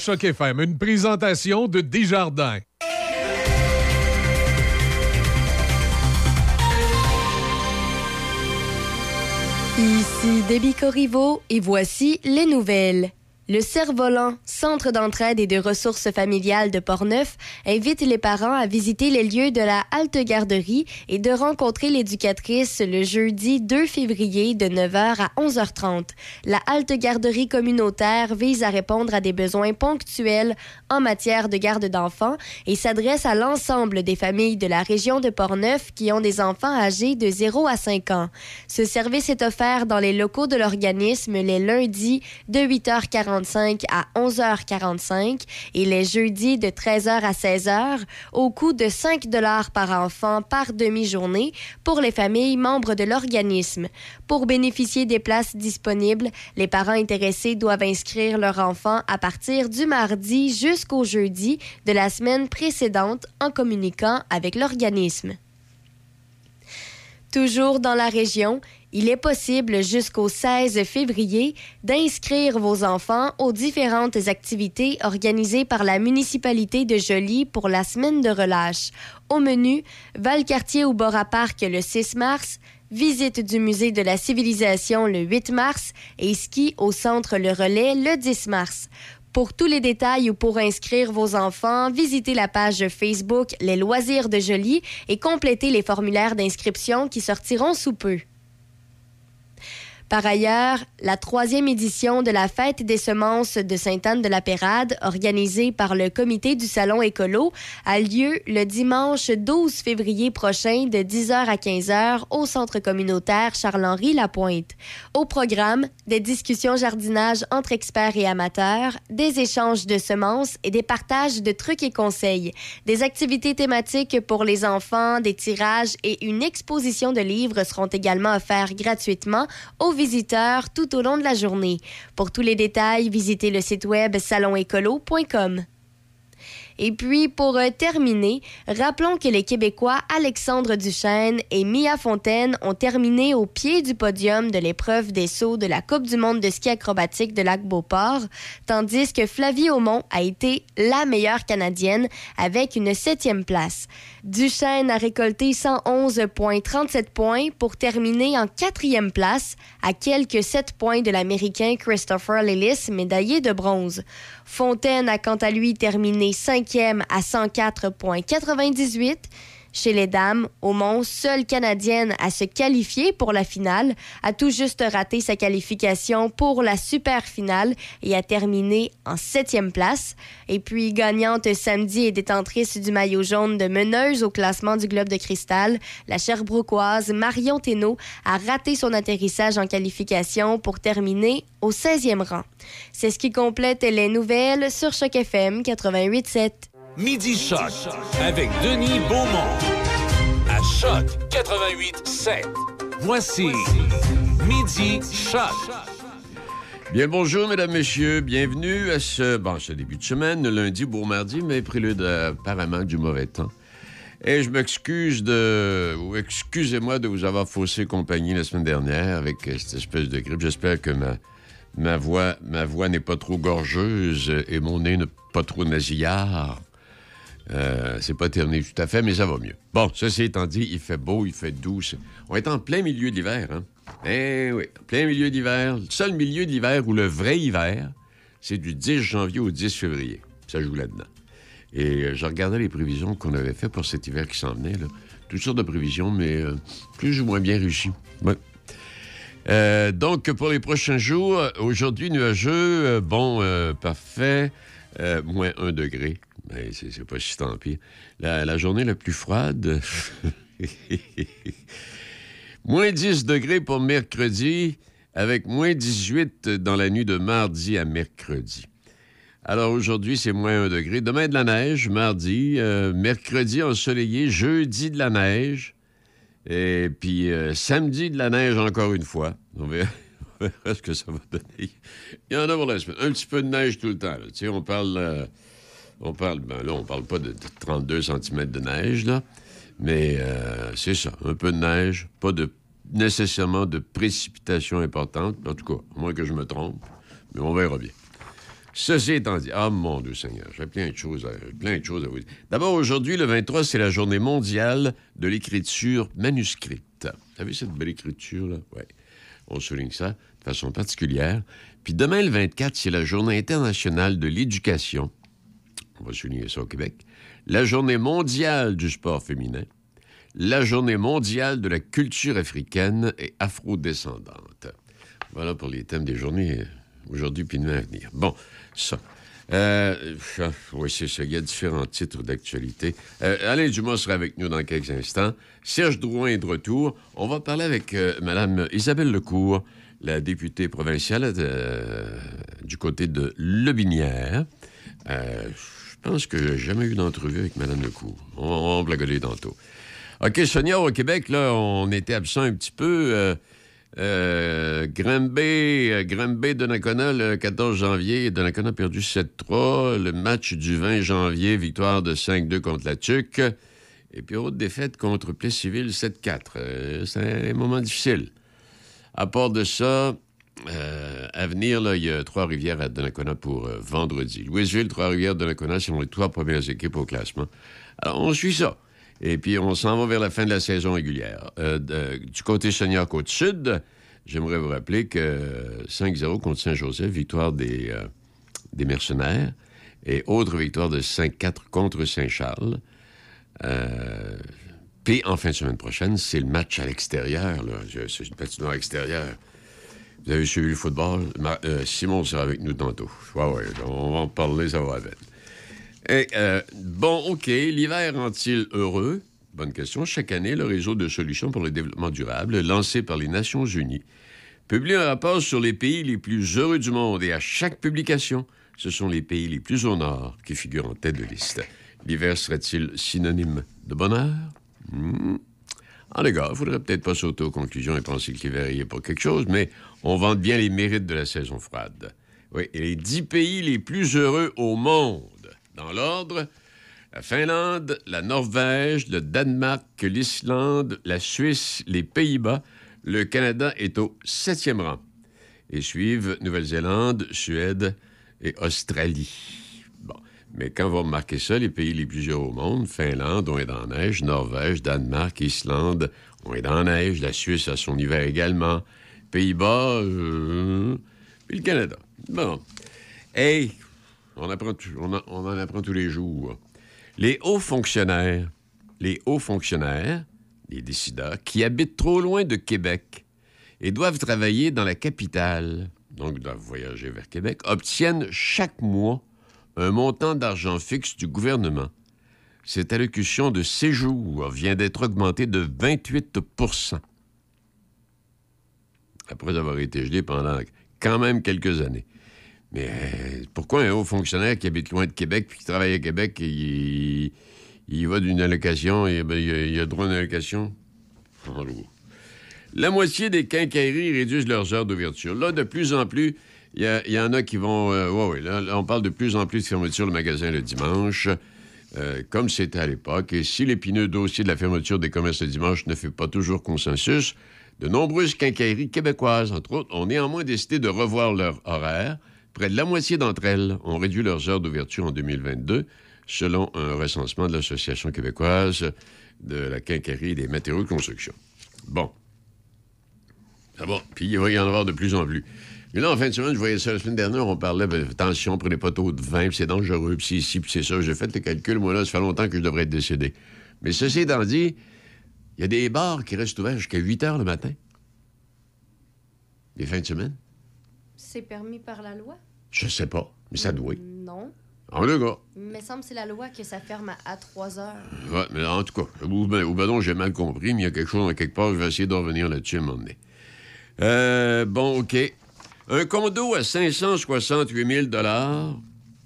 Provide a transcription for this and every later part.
Choc une présentation de Desjardins. Ici Debbie Corriveau et voici les nouvelles. Le Cerf-Volant, centre d'entraide et de ressources familiales de Portneuf, invite les parents à visiter les lieux de la halte garderie et de rencontrer l'éducatrice le jeudi 2 février de 9h à 11h30. La halte garderie communautaire vise à répondre à des besoins ponctuels en matière de garde d'enfants et s'adresse à l'ensemble des familles de la région de Portneuf qui ont des enfants âgés de 0 à 5 ans. Ce service est offert dans les locaux de l'organisme les lundis de 8h40 à 11h45 et les jeudis de 13h à 16h au coût de 5 dollars par enfant par demi-journée pour les familles membres de l'organisme. Pour bénéficier des places disponibles, les parents intéressés doivent inscrire leur enfant à partir du mardi jusqu'au jeudi de la semaine précédente en communiquant avec l'organisme. Toujours dans la région, il est possible jusqu'au 16 février d'inscrire vos enfants aux différentes activités organisées par la municipalité de Joly pour la semaine de relâche. Au menu, Valcartier au Bora Park le 6 mars, visite du musée de la civilisation le 8 mars et ski au centre Le Relais le 10 mars. Pour tous les détails ou pour inscrire vos enfants, visitez la page Facebook Les loisirs de Joly et complétez les formulaires d'inscription qui sortiront sous peu. Par ailleurs, la troisième édition de la Fête des semences de Sainte-Anne-de-la-Pérade, organisée par le Comité du Salon Écolo, a lieu le dimanche 12 février prochain de 10h à 15h au Centre communautaire Charles-Henri Lapointe. Au programme, des discussions jardinage entre experts et amateurs, des échanges de semences et des partages de trucs et conseils, des activités thématiques pour les enfants, des tirages et une exposition de livres seront également offerts gratuitement aux visiteurs tout au long de la journée. Pour tous les détails, visitez le site web salonécolo.com. Et puis, pour euh, terminer, rappelons que les Québécois Alexandre Duchesne et Mia Fontaine ont terminé au pied du podium de l'épreuve des sauts de la Coupe du monde de ski acrobatique de Lac-Beauport, tandis que Flavie Aumont a été la meilleure Canadienne avec une septième place. Duchesne a récolté 111,37 points pour terminer en quatrième place, à quelques 7 points de l'Américain Christopher Lillis, médaillé de bronze. Fontaine a quant à lui terminé cinquième à 104,98. Chez les dames, Aumont, seule Canadienne à se qualifier pour la finale, a tout juste raté sa qualification pour la super finale et a terminé en septième place. Et puis, gagnante samedi et détentrice du maillot jaune de meneuse au classement du Globe de Cristal, la Sherbrookeoise Marion Thénault a raté son atterrissage en qualification pour terminer au 16e rang. C'est ce qui complète les nouvelles sur Choc FM 88.7. Midi Choc avec Denis Beaumont. À Choc 88 7. Voici Midi Choc. Bien bonjour, mesdames, messieurs. Bienvenue à ce, bon, début de semaine, lundi ou mardi, mais prélude apparemment du mauvais temps. Et je m'excuse de. ou excusez-moi de vous avoir faussé compagnie la semaine dernière avec cette espèce de grippe. J'espère que ma, ma voix, ma voix n'est pas trop gorgeuse et mon nez n'est pas trop nasillard. Euh, c'est pas terminé tout à fait, mais ça va mieux. Bon, ceci étant dit, il fait beau, il fait doux. On est en plein milieu de l'hiver, hein? Eh oui, en plein milieu d'hiver. Le seul milieu de l'hiver où le vrai hiver, c'est du 10 janvier au 10 février. Ça joue là-dedans. Et euh, je regardais les prévisions qu'on avait faites pour cet hiver qui s'en venait. Toutes sortes de prévisions, mais euh, plus ou moins bien réussies. Euh, donc, pour les prochains jours, aujourd'hui, nuageux, bon, parfait, moins 1 degré. Mais c'est pas si tant pis. La, journée la plus froide, moins 10 degrés pour mercredi, avec moins 18 dans la nuit de mardi à mercredi. Alors aujourd'hui, c'est moins 1 degré. Demain, de la neige, mardi. Euh, mercredi, ensoleillé. Jeudi, de la neige. Et puis euh, samedi, de la neige encore une fois. On verra, ce que ça va donner. Il y en a pour la semaine. Un petit peu de neige tout le temps. Tu sais, on parle... Euh, on parle, ben là, on parle pas de 32 cm de neige, là. Mais euh, c'est ça, un peu de neige, pas de nécessairement de précipitations importantes, en tout cas, à moins que je me trompe, mais on verra bien. Ceci étant dit, ah mon Dieu Seigneur, j'ai plein de choses à, plein de choses à vous dire. D'abord, aujourd'hui, le 23, c'est la journée mondiale de l'écriture manuscrite. Vous savez cette belle écriture-là? Oui. On souligne ça de façon particulière. Puis demain, le 24, c'est la journée internationale de l'éducation. On va souligner ça au Québec. La journée mondiale du sport féminin. La journée mondiale de la culture africaine et afro-descendante. Voilà pour les thèmes des journées aujourd'hui puis demain à venir. Bon, ça. Euh, oui, c'est ça. Il y a différents titres d'actualité. Euh, Alain Dumas sera avec nous dans quelques instants. Serge Drouin est de retour. On va parler avec euh, Mme Isabelle Lecourt, la députée provinciale du côté de Lebinière. Je pense que j'ai jamais eu d'entrevue avec Mme Lecourt. On, on va blaguer tantôt. OK, Sonia, au Québec, là, on était absent un petit peu. Euh, euh, de Nakona le 14 janvier. Donnacona a perdu 7-3. Le match du 20 janvier, victoire de 5-2 contre la Tuque. Et puis, autre défaite contre Plessisville 7-4. Euh, c'est un moment difficile. À part de ça, euh, à venir, il y a Trois-Rivières à Donnacona pour vendredi. Louisville, Trois-Rivières, Donnacona, c'est les trois premières équipes au classement. Alors, on suit ça. Et puis, on s'en va vers la fin de la saison régulière. Euh, du côté senior Côte-Sud, j'aimerais vous rappeler que 5-0 contre Saint-Joseph, victoire des, euh, des mercenaires, et autre victoire de 5-4 contre Saint-Charles. Euh, puis, en fin de semaine prochaine, c'est le match à l'extérieur. C'est une patinoire extérieure. Vous avez suivi le football? Simon sera avec nous tantôt. Ouais, ouais, on va en parler, ça va avec. Euh, bon, OK, l'hiver rend-il heureux? Bonne question. Chaque année, le réseau de solutions pour le développement durable, lancé par les Nations Unies, publie un rapport sur les pays les plus heureux du monde et à chaque publication, ce sont les pays les plus au nord qui figurent en tête de liste. L'hiver serait-il synonyme de bonheur? Hmm. En tout cas, il faudrait peut-être pas sauter aux conclusions et penser que l'hiver y est pas quelque chose, mais on vante bien les mérites de la saison froide. Oui, et les dix pays les plus heureux au monde dans l'ordre, la Finlande, la Norvège, le Danemark, l'Islande, la Suisse, les Pays-Bas. Le Canada est au septième rang. Et suivent Nouvelle-Zélande, Suède et Australie. Bon. Mais quand vous remarquez ça, les pays les plus heureux au monde, Finlande, on est dans la neige, Norvège, Danemark, Islande, on est dans la neige, la Suisse a son hiver également, Pays-Bas, euh, puis le Canada. Bon. Hey, on, apprend, on, en apprend tous les jours. Les hauts fonctionnaires, les hauts fonctionnaires, les décideurs, qui habitent trop loin de Québec et doivent travailler dans la capitale, donc doivent voyager vers Québec, obtiennent chaque mois un montant d'argent fixe du gouvernement. Cette allocution de séjour vient d'être augmentée de 28 après avoir été gelée pendant quand même quelques années. Mais euh, pourquoi un haut fonctionnaire qui habite loin de Québec puis qui travaille à Québec, il, il va d'une allocation, et, ben, il, a, droit à une allocation? La moitié des quincailleries réduisent leurs heures d'ouverture. Là, de plus en plus, il y, en a qui vont... Euh, oui, là, on parle de plus en plus de fermeture de magasin le dimanche, euh, comme c'était à l'époque. Et si l'épineux dossier de la fermeture des commerces le dimanche ne fait pas toujours consensus, de nombreuses quincailleries québécoises, entre autres, ont néanmoins décidé de revoir leur horaire Près de la moitié d'entre elles ont réduit leurs heures d'ouverture en 2022, selon un recensement de l'Association québécoise de la quincaillerie des matériaux de construction. Bon. Ah bon. Puis il va y en avoir de plus en plus. Mais là, en fin de semaine, je voyais ça la semaine dernière, on parlait, ben, attention, prenez pas trop de vin, c'est dangereux, puis c'est ici, puis c'est ça. J'ai fait le calcul, moi, là, ça fait longtemps que je devrais être décédé. Mais ceci étant dit, il y a des bars qui restent ouverts jusqu'à 8 heures le matin. Les fins de semaine. C'est permis par la loi? Je sais pas, mais ça doit. Non. En deux gars. Il me semble que c'est la loi que ça ferme à 3 heures. Ouais, mais en tout cas, ou ben, ben j'ai mal compris, mais il y a quelque chose quelque part, je vais essayer d'en revenir là-dessus à un moment donné. Euh, bon, OK. Un condo à 568 000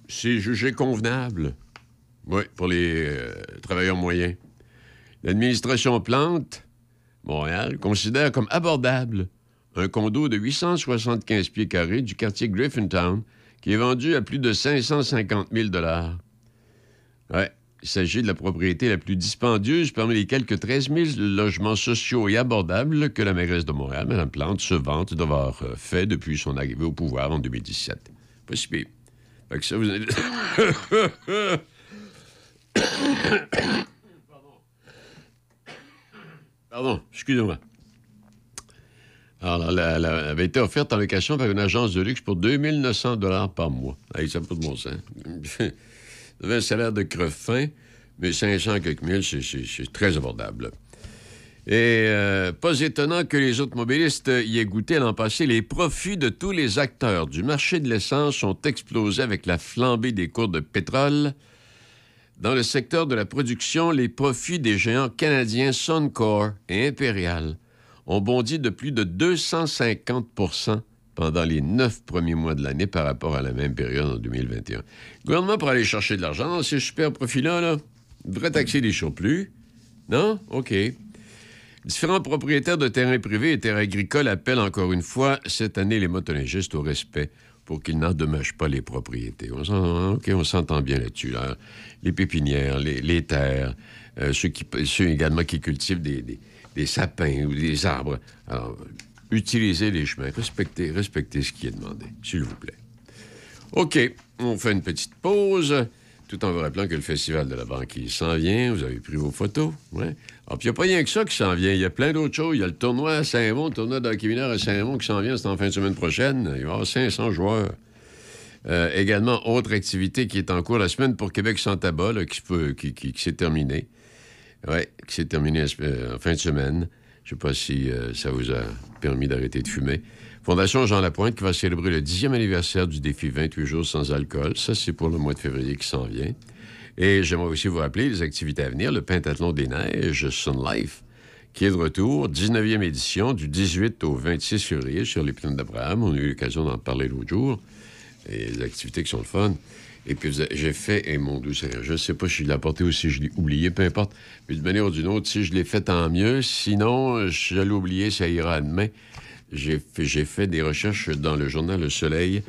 c'est jugé convenable? Oui, pour les euh, travailleurs moyens. L'administration Plante, Montréal, considère comme abordable un condo de 875 pieds carrés du quartier Griffintown qui est vendu à plus de 550 000 Ouais. Il s'agit de la propriété la plus dispendieuse parmi les quelques 13 000 logements sociaux et abordables que la mairesse de Montréal, Mme Plante, se vante d'avoir euh, fait depuis son arrivée au pouvoir en 2017. Pas si pire. Fait que ça, vous. Pardon, excusez-moi. Alors, elle avait été offerte en location par une agence de luxe pour 2900 dollars par mois. Hey, ça de un salaire de creve-fin, mais 500 quelques mille, c'est très abordable. Et euh, pas étonnant que les automobilistes y aient goûté l'an passé, les profits de tous les acteurs du marché de l'essence ont explosé avec la flambée des cours de pétrole. Dans le secteur de la production, les profits des géants canadiens Suncor et Imperial ont bondi de plus de 250% pendant les neuf premiers mois de l'année par rapport à la même période en 2021. Le gouvernement, pour aller chercher de l'argent dans ces super profits-là, là, devrait taxer les surplus. Non? OK. Différents propriétaires de terrains privés et terres agricoles appellent encore une fois cette année les motoneigistes au respect pour qu'ils n'endommagent pas les propriétés. On s'en- OK, on s'entend bien là-dessus. là. Les pépinières, les, terres, euh, ceux, également qui cultivent des sapins ou des arbres. Alors, utilisez les chemins, respectez, respectez ce qui est demandé, s'il vous plaît. OK, on fait une petite pause, tout en vous rappelant que le Festival de la banquise s'en vient. Vous avez pris vos photos, ouais. Alors, puis il n'y a pas rien que ça qui s'en vient. Il y a plein d'autres choses. Il y a le tournoi à Saint-Raymond, le tournoi d'hockey à Saint-Raymond qui s'en vient, c'est en fin de semaine prochaine. Il va y avoir 500 joueurs. Euh, également, autre activité qui est en cours la semaine pour Québec-Santaba, là, qui, qui, qui- qui s'est terminée. Oui, qui s'est terminée euh, en fin de semaine. Je ne sais pas si euh, ça vous a permis d'arrêter de fumer. Fondation Jean Lapointe qui va célébrer le 10e anniversaire du défi 28 jours sans alcool. Ça, c'est pour le mois de février qui s'en vient. Et j'aimerais aussi vous rappeler les activités à venir. Le Pentathlon des Neiges, Sun Life, qui est de retour, 19e édition, du 18 au 26 février sur les plaines d'Abraham. On a eu l'occasion d'en parler l'autre jour. Et les activités qui sont le fun. Et puis, j'ai fait, et mon Dieu Seigneur, je ne sais pas si je l'ai apporté ou si je l'ai oublié, peu importe. Mais d'une manière ou d'une autre, si je l'ai fait, tant mieux. Sinon, je l'ai oublié, ça ira demain. J'ai fait, j'ai fait des recherches dans le journal Le Soleil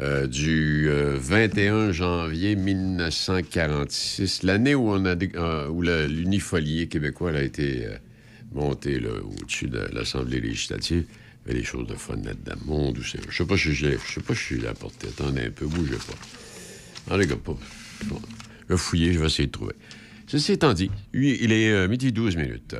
euh, du euh, 21 janvier 1946, l'année où, on a euh, l'unifolier québécois a été euh, monté là, au-dessus de l'Assemblée législative. Il y avait des choses de fun là-dedans. Je sais pas si je sais pas si je l'ai apporté. Attendez un peu, bougez pas. Les gars, pas. Je vais fouiller, je vais essayer de trouver. Ceci étant dit, il est euh, midi 12 minutes.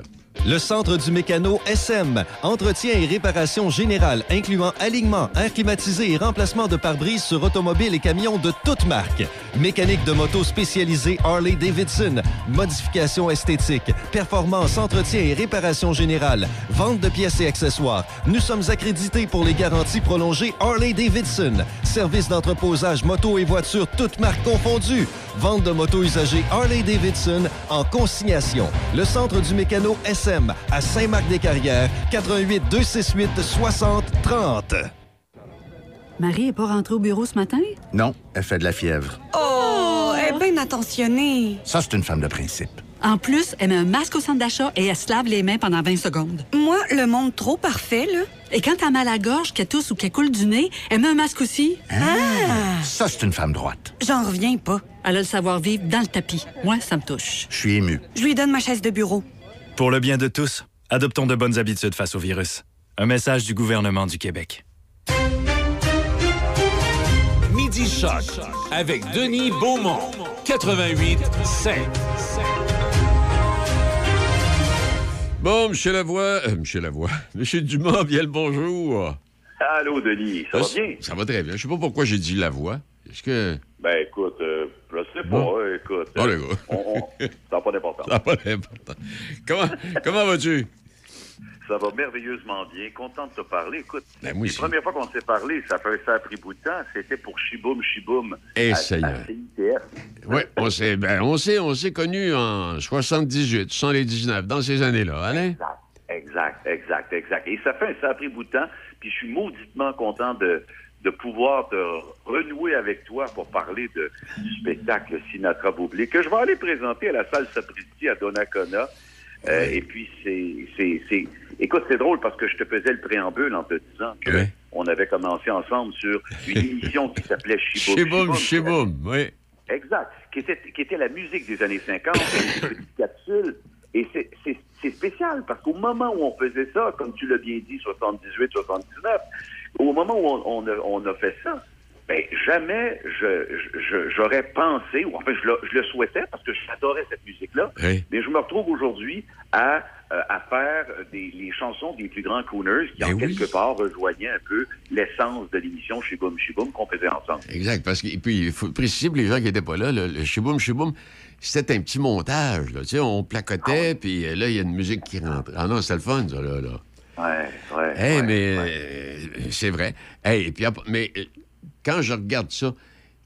Le Centre du Mécano SM. Entretien et réparation générale, incluant alignement, air climatisé et remplacement de pare-brise sur automobiles et camions de toutes marques. Mécanique de moto spécialisée Harley-Davidson. Modification esthétique. Performance, entretien et réparation générale. Vente de pièces et accessoires. Nous sommes accrédités pour les garanties prolongées Harley-Davidson. Service d'entreposage moto et voitures toutes marques confondues. Vente de motos usagées Harley-Davidson en consignation. Le Centre du Mécano SM à Saint-Marc-des-Carrières, 88 268 60 30. Marie est pas rentrée au bureau ce matin? Non, elle fait de la fièvre. Oh, elle est bien attentionnée. Ça, c'est une femme de principe. En plus, elle met un masque au centre d'achat et elle se lave les mains pendant 20 secondes. Moi, le monde trop parfait, là. Et quand t'as mal à la gorge, qu'elle tousse ou qu'elle coule du nez, elle met un masque aussi. Ah! Ça, c'est une femme droite. J'en reviens pas. Elle a le savoir-vivre dans le tapis. Moi, ça me touche. Je suis ému. Je lui donne ma chaise de bureau. Pour le bien de tous, adoptons de bonnes habitudes face au virus. Un message du gouvernement du Québec. Midi Choc avec Denis Beaumont. 88 5. Bon, M. Lavoie, euh, M. Lavoie, M. Dumas, bien le bonjour. Allô, Denis, ça va Ah, bien? Ça va très bien. Je sais pas pourquoi j'ai dit Lavoie. Est-ce que... Ben, écoute, euh, je sais pas, Bon. hein, écoute. Bon, euh, les gars. on- on- ça n'a pas d'importance. Ça n'a pas d'importance. Comment, comment vas-tu? Ça va merveilleusement bien. Content de te parler. Écoute, Ben, aussi. premières fois qu'on s'est parlé, ça, fait, ça a pris bout de temps. C'était pour Chiboum Chiboum. Eh, à- Seigneur. à CITF. Oui, on s'est ben, on s'est, on s'est connus en 78, 79, dans ces années-là, Alain? Exact, exact, exact, exact. Et ça fait, a pris bout de temps. Puis je suis mauditement content de, de pouvoir te renouer avec toi pour parler de, du spectacle Sinatra Boublé que je vais aller présenter à la salle Sapristi à Donnacona. Euh, Et puis, c'est, c'est, c'est... Écoute, c'est drôle parce que je te faisais le préambule en te disant que Oui. on avait commencé ensemble sur une émission qui s'appelait Chiboum Chiboum, chiboum, oui. Exact. Qui était, qui était la musique des années 50, une petite capsule. Et c'est- spécial parce qu'au moment où on faisait ça, comme tu l'as bien dit, 78, 79, au moment où on, on a, on a fait ça, ben, jamais je- j'aurais pensé, ou en fait, je le, je le souhaitais parce que j'adorais cette musique-là, Oui. mais je me retrouve aujourd'hui à, euh, à faire des, les chansons des plus grands crooners qui, en Ben oui. quelque part, rejoignaient un peu l'essence de l'émission Chiboum Chiboum qu'on faisait ensemble. Exact. Parce que, et puis, il faut préciser pour les gens qui n'étaient pas là, le, le chiboum, c'était un petit montage. Là. Tu sais, on Ah placotait, puis euh, là, il y a une musique qui rentre. Ah non, c'est le fun, ça, là. là. Ouais, ouais. Hey, ouais, mais ouais. euh, c'est vrai. Hey, et puis, mais euh, quand je regarde ça,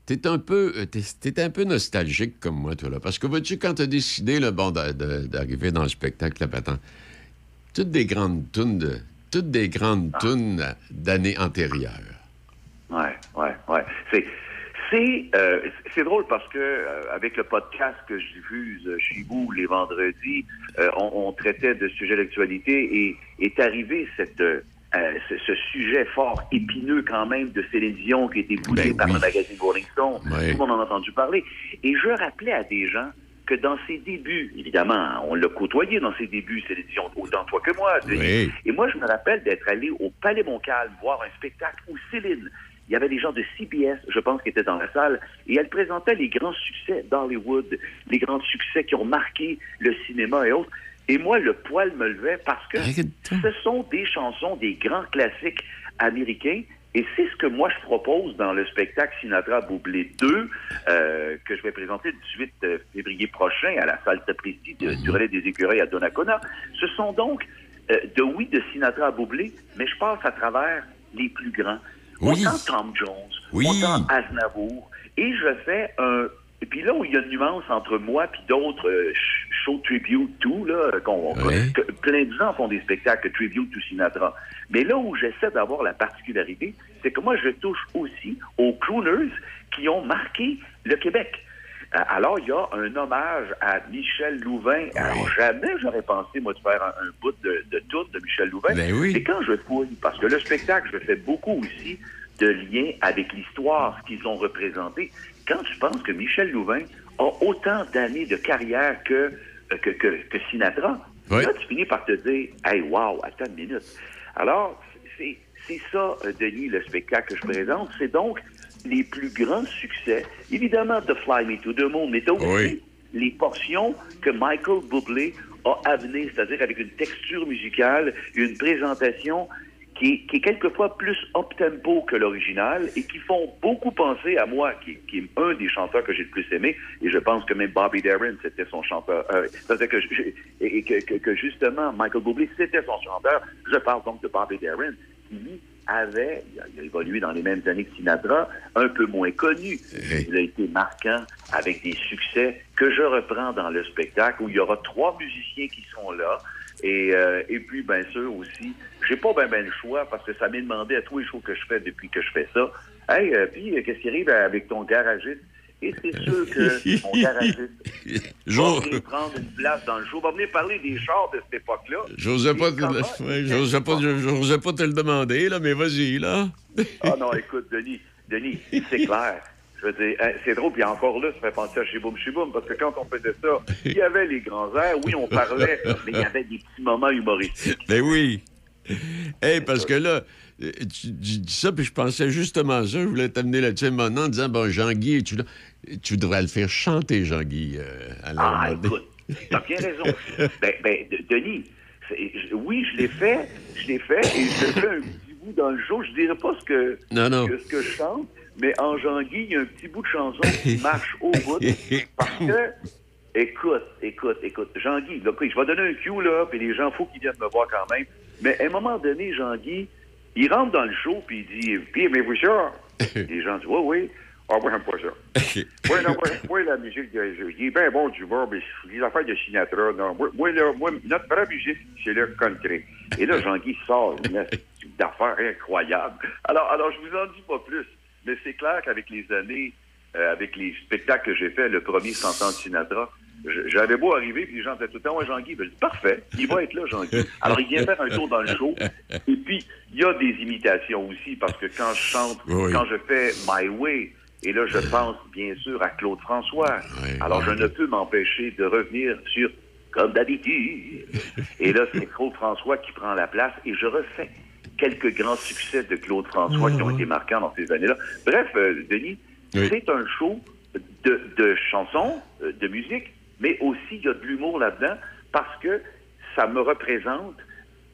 t'es un peu, euh, t'es, t'es un peu nostalgique comme moi, toi, là. Parce que, vois-tu, quand t'as décidé, là, bon, d'a- d'a- d'arriver dans le spectacle, là, patent, toutes des grandes tunes de, toutes des grandes Ah. tunes d'années antérieures. Ouais, ouais, ouais. C'est, c'est, euh, c'est drôle parce que euh, avec le podcast que je diffuse chez vous les vendredis, euh, on, on traitait de sujets d'actualité et est arrivé cette euh, ce, ce sujet fort épineux quand même de Céline Dion qui a été boulé Ben par oui. le magazine Rolling Stone. Tout le monde en a entendu parler. Et je rappelais à des gens que dans ses débuts, évidemment, on l'a côtoyé dans ses débuts, Céline Dion, autant toi que moi. Oui. Et moi, je me rappelle d'être allé au Palais Montcalm voir un spectacle où Céline, il y avait des gens de CBS, je pense, qui étaient dans la salle, et elle présentait les grands succès d'Hollywood, les grands succès qui ont marqué le cinéma et autres. Et moi, le poil me levait parce que ce sont des chansons, des grands classiques américains. Et c'est ce que moi je propose dans le spectacle Sinatra Boublé 2, euh, que je vais présenter le 18 euh, février prochain à la salle Sapristi de, du relais des écureuils à Donnacona. Ce sont donc euh, de oui de Sinatra à Boublé, mais je passe à travers les plus grands. Oui. Autant Tom Jones, Oui. autant Aznavour, et je fais un... Et puis là où il y a une nuance entre moi puis d'autres euh, show tribute tout là, qu'on, Oui. que plein de gens font des spectacles tribute to Sinatra. Mais là où j'essaie d'avoir la particularité, c'est que moi je touche aussi aux crooners qui ont marqué le Québec. Euh, Alors, il y a un hommage à Michel Louvain. Alors, jamais j'aurais pensé, moi, de faire un, un bout de, de tout de Michel Louvain. Ben oui. Et quand je fouille, parce que le spectacle, je fais beaucoup aussi de liens avec l'histoire qu'ils ont représenté. Quand tu penses que Michel Louvain a autant d'années de carrière que, que, que, que Sinatra, Oui. là, tu finis par te dire, hey, wow, attends une minute. Alors, c'est c'est ça, euh, Denis, le spectacle que je présente. C'est donc les plus grands succès, évidemment, de Fly Me to the Moon, mais aussi Oui. les portions que Michael Bublé a amenées, c'est-à-dire avec une texture musicale, une présentation qui est, qui est quelquefois plus up-tempo que l'original et qui font beaucoup penser à moi, qui, qui est un des chanteurs que j'ai le plus aimé, et je pense que même Bobby Darin, c'était son chanteur. Euh, que, je- et, que, que- que justement, Michael Bublé, c'était son chanteur. Je parle donc de Bobby Darin, qui lui avait, il a, il a évolué dans les mêmes années que Sinatra, un peu moins connu. Il a été marquant avec des succès que je reprends dans le spectacle où il y aura trois musiciens qui sont là. Et, euh, et puis, bien sûr aussi, j'ai pas ben, ben le choix parce que ça m'est demandé à tous les shows que je fais depuis que je fais ça. Hey, euh, puis, euh, qu'est-ce qui arrive avec ton garagiste? Et c'est sûr que mon garagiste va venir prendre une place dans le show, va venir parler des chars de cette époque-là. J'osais pas, te... ouais, j'osais pas, j'osais pas te le demander, là, mais vas-y, là. Ah non, écoute, Denis, Denis, c'est clair. Je veux dire, hein, c'est drôle, puis encore là, ça fait penser à Chiboum Chiboum, parce que quand on faisait ça, il y avait les grands airs, oui, on parlait, mais il y avait des petits moments humoristiques. Ben oui. Hey, parce que là, euh, tu, tu dis ça, puis je pensais justement à ça. Je voulais t'amener là-dessus maintenant en disant, bon, Jean-Guy, tu, tu devrais le faire chanter, Jean-Guy, euh, à la Ah, écoute, t'as bien raison. ben, ben, de- Denis, oui, je l'ai fait, je l'ai fait, et je fais un petit bout dans le show. Je dirais pas ce que, Non, non. que- ce que je chante, mais en Jean-Guy, il y a un petit bout de chanson qui marche au bout, parce que, écoute, écoute, écoute, Jean-Guy, je vais donner un cue, là, puis les gens, faut qu'ils viennent me voir quand même, mais à un moment donné, Jean-Guy, il rentre dans le show, puis il dit, puis aimez-vous ça? les gens disent, oui, oui. Ah, moi, j'aime pas ça. Oui, non, moi, moi, la musique, il est bien bon du bord, mais les affaires de Sinatra, non. Moi, moi, là, moi, notre vraie musique, c'est le country. Et là, Jean-Guy sort une d'affaires incroyables. Alors, alors, je vous en dis pas plus, mais c'est clair qu'avec les années, euh, avec les spectacles que j'ai faits, le premier 100 ans de Sinatra, j'avais beau arriver, puis les gens disaient tout le temps, ouais, Jean-Guy, ben, je dis, parfait, il va être là, Jean-Guy. Alors, il vient faire un tour dans le show, et puis, il y a des imitations aussi, parce que quand je chante, Oui. quand je fais My Way, Et là, je pense bien sûr à Claude François. Alors, je ne peux m'empêcher de revenir sur comme d'habitude. Et là, c'est Claude François qui prend la place et je refais quelques grands succès de Claude François qui ont été marquants dans ces années-là. Bref, euh, Denis, c'est un show de, de chansons, euh, de musique, mais aussi il y a de l'humour là-dedans parce que ça me représente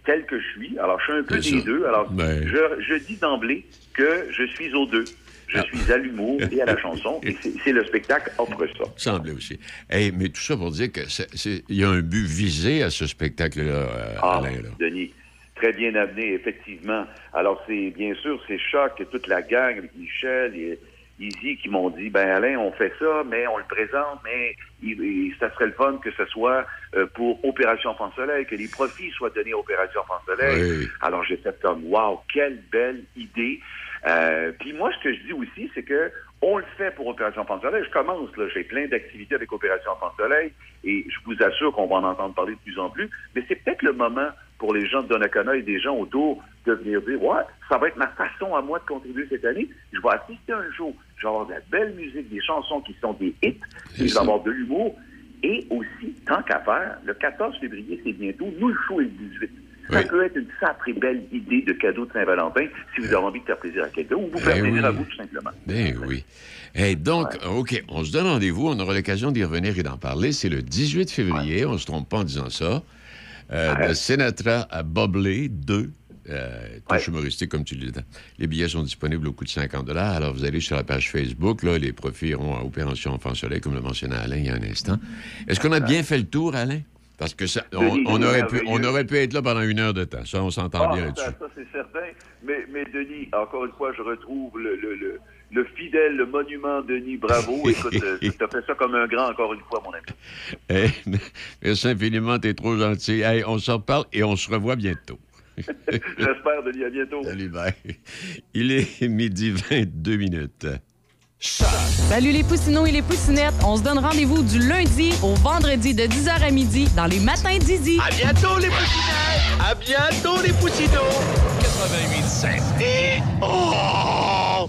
tel que je suis. Alors, je suis un peu des ça. deux. Alors, Ben. je, je dis d'emblée que je suis aux deux. Je Ah. suis à l'humour et à la chanson. Et c'est le spectacle offre ça. Semblait aussi. Hey, mais tout ça pour dire que c'est- c'est- il y a un but visé à ce spectacle-là, euh, Ah, Alain. Là. Denis, très bien amené, effectivement. Alors, c'est bien sûr, c'est Choc et toute la gang avec Michel et Izzy qui m'ont dit, ben Alain, on fait ça, mais on le présente, mais il- il- ça serait le fun que ce soit euh, pour Opération Enfant Soleil, que les profits soient donnés à Opération Enfant Soleil. Oui. Alors, j'ai fait comme, wow, quelle belle idée. Euh, Puis moi, ce que je dis aussi, c'est que on le fait pour Opération Enfant Soleil. Je commence, là, j'ai plein d'activités avec Opération Enfant Soleil et je vous assure qu'on va en entendre parler de plus en plus. Mais c'est peut-être le moment pour les gens de Donnacona et des gens autour de venir dire, ouais, ça va être ma façon à moi de contribuer cette année. Je vais assister un jour, je vais avoir de la belle musique, des chansons qui sont des hits, et je vais avoir de l'humour. Et aussi, tant qu'à faire, le 14 février, c'est bientôt, nous, le show est le 18. Ça peut être une sacrée belle idée de cadeau de Saint-Valentin si vous avez envie de faire plaisir à quelqu'un ou vous faire Ben plaisir oui. à vous, tout simplement. Ben oui. Hey, donc, OK, on se donne rendez-vous. On aura l'occasion d'y revenir et d'en parler. C'est le 18 février, on ne se trompe pas en disant ça. Euh, De Sinatra à Bobley 2. Euh, touche humoristique, comme tu le dis. Les billets sont disponibles au coût de 50 Alors, vous allez sur la page Facebook. Là, les profits iront à Opération Enfant Soleil, comme le mentionnait Alain il y a un instant. Est-ce qu'on a bien fait le tour, Alain? Parce que ça, on, aurait pu, on aurait pu être là pendant une heure de temps. Ça, on s'entend Ah, bien ça, là-dessus. ça, c'est certain. Mais, mais Denis, encore une fois, je retrouve le, le, le, le fidèle, le monument Denis. Bravo. Écoute, tu as fait ça comme un grand, encore une fois, mon ami. Hey, merci infiniment, t'es trop gentil. Hey, on se reparle et on se revoit bientôt. J'espère, Denis. À bientôt. Salut, bye. Il est midi 22 minutes. Salut les poussinots et les poussinettes. On se donne rendez-vous du lundi au vendredi de 10h à midi dans les matins d'Izzy. À bientôt les poussinettes! À bientôt les poussinots! 88.7. Et... Oh!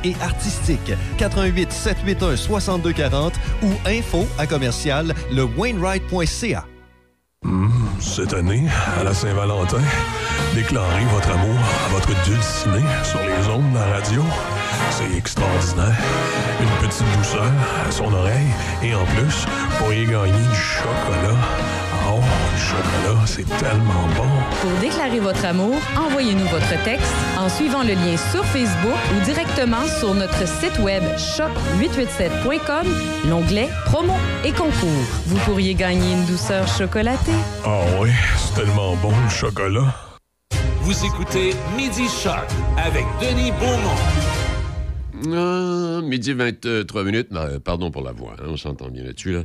et artistique. 88 781 6240 ou info à commercial le Wainwright.ca. Cette année, à la Saint-Valentin, déclarez votre amour à votre dulciné sur les ondes de la radio. C'est extraordinaire. Une petite douceur à son oreille. Et en plus, vous pourriez gagner du chocolat. Oh, du chocolat, c'est tellement bon. Pour déclarer votre amour, envoyez-nous votre texte en suivant le lien sur Facebook ou directement sur notre site web shop887.com, l'onglet Promo et concours. Vous pourriez gagner une douceur chocolatée. Ah oui, c'est tellement bon le chocolat. Vous écoutez Midi Choc avec Denis Beaumont. Ah, midi 23 minutes. Euh, pardon pour la voix, hein, on s'entend bien là-dessus. Là.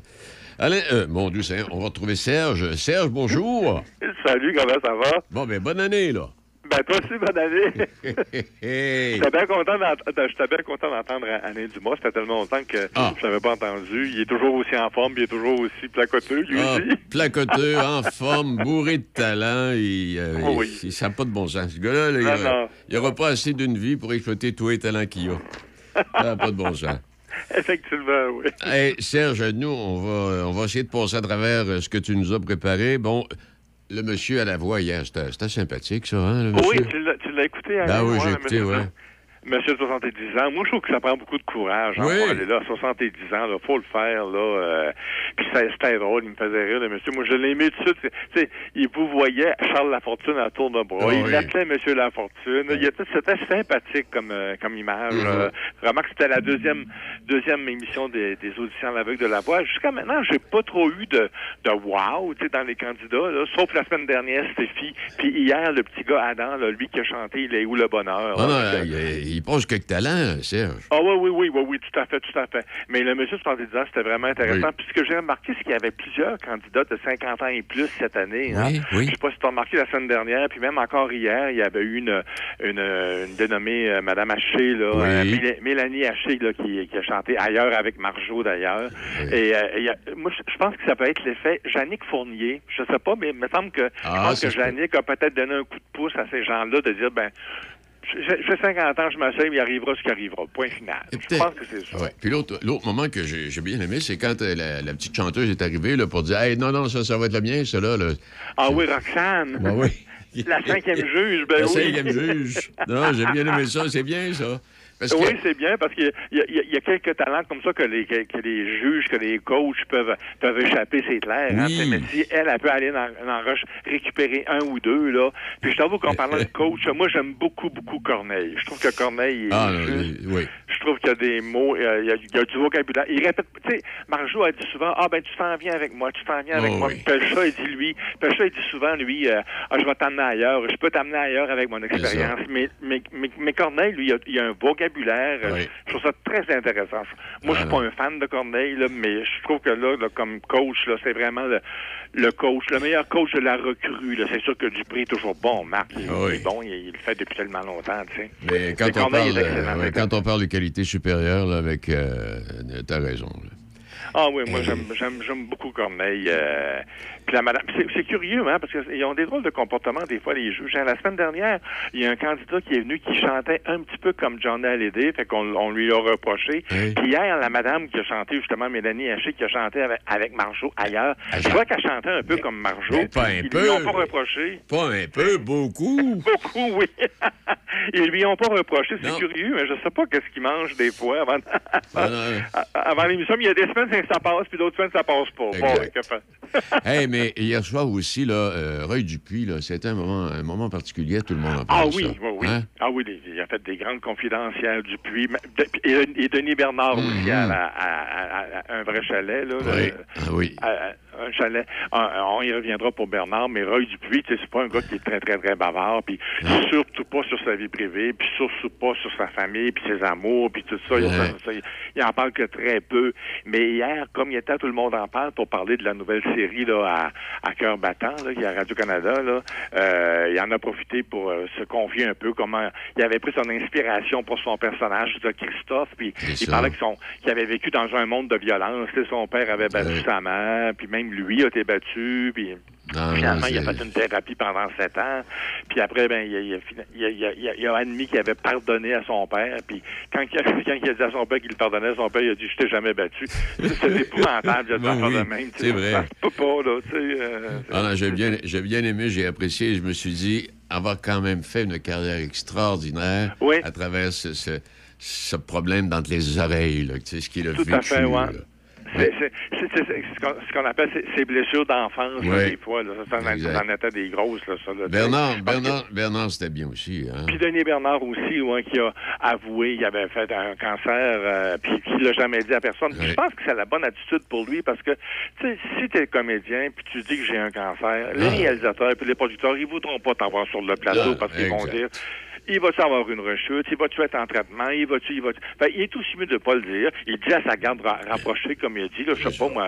Alain, euh, mon Dieu, on va retrouver Serge. Serge, bonjour. Salut, comment ça va? Bon, ben, bonne année, là. Ben, toi aussi, bonne année. J'étais bien content d'entendre Alain Dumas. C'était tellement longtemps que Ah. je l'avais pas entendu. Il est toujours aussi en forme, il est toujours aussi placoteux, lui Ah, aussi. placoteux, en forme, bourré de talent. Il, euh, Oh oui. il- ça n'a pas de bon sens. Ce gars-là, il il n'aura pas assez d'une vie pour exploiter tous les talents qu'il a. Ça n'a pas de bon sens. Effectivement, oui. Hey, Serge, nous, on va, on va essayer de passer à travers euh, ce que tu nous as préparé. Bon, le monsieur à la voix hier, c'était c'était sympathique, ça, hein, le monsieur? Oui, tu l'as- tu l'as écouté, Alain? Ben oui, j'ai écouté, ouais. Monsieur de 70 ans, moi je trouve que ça prend beaucoup de courage. Hein, Oui. pour aller là, à 70 ans, là, faut le faire là. euh, puis ça- c'était drôle, il me faisait rire, le monsieur. Moi je l'ai aimé tout de suite. Tu sais, il vous voyait Charles Lafortune à tour de bras. Ah il oui. l'appelait Monsieur Lafortune. Il était, c'était sympathique comme euh, comme image. Mhm. euh, vraiment que c'était la deuxième deuxième émission des, des auditions à l'aveugle de la voix. Jusqu'à maintenant, j'ai pas trop eu de de wow, tu sais, dans les candidats. Là, sauf la semaine dernière, Stéphie. Puis hier, le petit gars Adam, là, lui qui a chanté, il est où le bonheur. Ah là, non, il, il pose quelques talents, Serge. Ah oui, oui, oui, oui, oui, tout à fait, tout à fait. Mais le monsieur de 70 ans, c'était vraiment intéressant. Oui. Puis ce que j'ai remarqué, c'est qu'il y avait plusieurs candidats de 50 ans et plus cette année. hein. Oui, oui. Je sais pas si tu as remarqué la semaine dernière, puis même encore hier, il y avait eu une, une, une dénommée euh, Madame Haché, là, Oui. euh, Méla- Mélanie Haché, là, qui, qui a chanté ailleurs avec Marjo d'ailleurs. Et euh, il y a- moi, je pense que ça peut être l'effet Jannick Fournier. Je sais pas, mais il me semble que Ah, je pense ça que. Jannick a peut-être donné un coup de pouce à ces gens-là de dire ben j'ai j'ai 50 ans, je m'asseye, il arrivera ce qui arrivera. Point final. Je pense que c'est ça. Ouais. Puis l'autre moment que j'ai bien aimé, c'est quand euh, la, la petite chanteuse est arrivée là, pour dire Hey, non, non, ça, ça va être le mien, ça là. Ah oui, Roxane. Ben oui. La cinquième juge, ben La oui. cinquième juge. Non, j'ai bien aimé ça, c'est bien ça. Parce que- Oui, c'est bien parce qu'il y, y y a quelques talents comme ça que les, que, que les juges, que les coachs peuvent, peuvent échapper, c'est clair. hein, Oui. sais, mais si elle, elle peut aller dans, dans Roche récupérer un ou deux, là. Puis je t'avoue qu'en parlant de coach, moi j'aime beaucoup, beaucoup Corneille. Je trouve que Corneille est Ah, juste- oui. Je trouve qu'il y a des mots, il y a, il y a du vocabulaire. Il répète, tu sais, Marjo a dit souvent, ah ben tu t'en viens avec moi, tu t'en viens avec Oh, moi. oui. Pelcha, il dit lui, Pelcha, il dit souvent, lui, euh, ah je vais t'amener ailleurs, je peux t'amener ailleurs avec mon expérience. Mais, mais, mais, mais Corneille, lui, il a, il a un vocabulaire, euh, Oui. je trouve ça très intéressant. Moi, je suis pas un fan de Corneille, là, mais je trouve que là, là, comme coach, là, c'est vraiment le, le coach, le meilleur coach de la recrue. C'est sûr que Dupré est toujours bon, Marc, il, oui. il est bon, il, il le fait depuis tellement longtemps, tu sais. Mais quand, on Corneille parle, est excellent, euh, ouais, c'est quand on parle de qualité supérieure, là, avec. euh, T'as raison. là. Ah oui, moi j'aime j'aime j'aime beaucoup Corneille. euh, puis la madame, c'est c'est curieux, hein, parce qu'ils ont des drôles de comportements des fois les juges. Hein, La semaine dernière, il y a un candidat qui est venu qui chantait un petit peu comme John Hallyday, fait qu'on on lui a reproché. Oui. Puis hier, la madame qui a chanté justement Mélanie Haché qui a chanté avec, avec Marjo ailleurs, je vois qu'elle chantait un peu comme Marjo. mais pas un ils peu. lui ont pas reproché. Pas un peu, beaucoup. Beaucoup, oui. Ils lui ont pas reproché. C'est Non. curieux, mais je sais pas qu'est-ce qu'il mange des fois avant, Ah, avant l'émission. Mais il y a des semaines, ça passe, puis d'autres semaines, ça passe pas. Bon, faire? hey, mais hier soir aussi, là, euh, Roy Dupuis, là, c'était un moment, un moment particulier, tout le monde en Ah parle. oui, ça. oui, oui. Hein? Ah oui, il a fait des grandes confidentielles Dupuis. Et, et Denis Bernard aussi à, la- à- à- à un vrai chalet. Là, Mhm. Oui, le- ah oui. Un chalet. On y reviendra pour Bernard, mais Roy Dupuis, c'est pas un gars qui est très, très, très bavard, puis surtout pas sur sa vie privée, puis surtout pas sur sa famille, puis ses amours, puis tout ça. Il, Ouais. il- il en parle que très peu. Mais hier, comme il était, tout le monde en parle pour parler de la nouvelle série là, à, à cœur battant, là, qui est à Radio-Canada, là, euh, il en a profité pour euh, se confier un peu comment il avait pris son inspiration pour son personnage de Christophe, puis il ça. parlait qu'il avait vécu dans un monde de violence. Son père avait battu Ouais. sa mère, puis même lui a été battu, puis Non, finalement, il a fait une thérapie pendant sept ans. Puis après, ben, il a, il a il a- il a- il a- il a admis qu'il avait pardonné à son père. Puis quand il, a, quand il a dit à son père qu'il le pardonnait, son père, il a dit « Je t'ai jamais battu. » C'est épouvantable de Ben faire oui, de même. c'est vrai. Ça se peut pas, là, tu sais. euh, Ah non, j'ai bien, j'ai bien aimé, j'ai apprécié. Je me suis dit, avoir quand même fait une carrière extraordinaire Oui. à travers ce, ce- ce problème dans les oreilles, là, tu sais, ce qu'il a Tout vécu. à fait, ouais. là. C'est ce qu'on- appelle ces, blessures d'enfance, Oui. des fois. Là, ça, ça, en- était des grosses, là, ça. Là, Bernard, tu Bernard, Bernard, c'était bien aussi. Hein? Puis Denis Bernard aussi, ouais, qui a avoué qu'il avait fait un cancer, euh, puis qu'il l'a jamais dit à personne. Je pense que c'est la bonne attitude pour lui parce que, tu sais, si t'es comédien puis tu dis que j'ai un cancer, les Ah. réalisateurs puis les producteurs, ils voudront pas t'avoir sur le plateau Ah, parce qu'ils vont dire. Il va-tu avoir une rechute? Il va-tu être en traitement? Il va-tu, il va-tu... Fait, il est aussi mieux de pas le dire. Il dit à sa garde ra- rapprochée, comme il a dit, là, je sais pas, moi,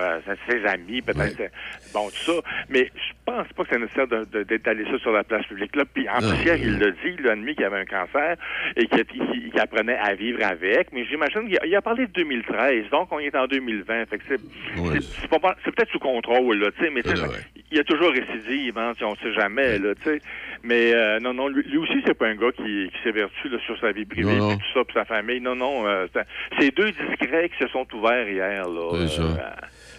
ses amis, peut-être, euh, bon, tout ça. Mais je pense pas que c'est nécessaire d'étaler ça sur la place publique, là. Puis en plus, il l'a dit, il a admis qu'il avait un cancer et qu'il apprenait à vivre avec. Mais j'imagine qu'il a, parlé de 2013, donc on est en 2020. Fait que c'est, Ouais. peut-être sous contrôle, là, tu sais, mais tu sais, Ouais, ouais. il y a toujours récidive, hein, on sait jamais, là, tu sais. Mais euh, non, non, lui, lui aussi, c'est pas un gars qui, qui s'évertue sur sa vie privée, Non, non. tout ça, puis sa famille. Non, non, euh, c'est, deux discrets qui se sont ouverts hier, là, ça. euh,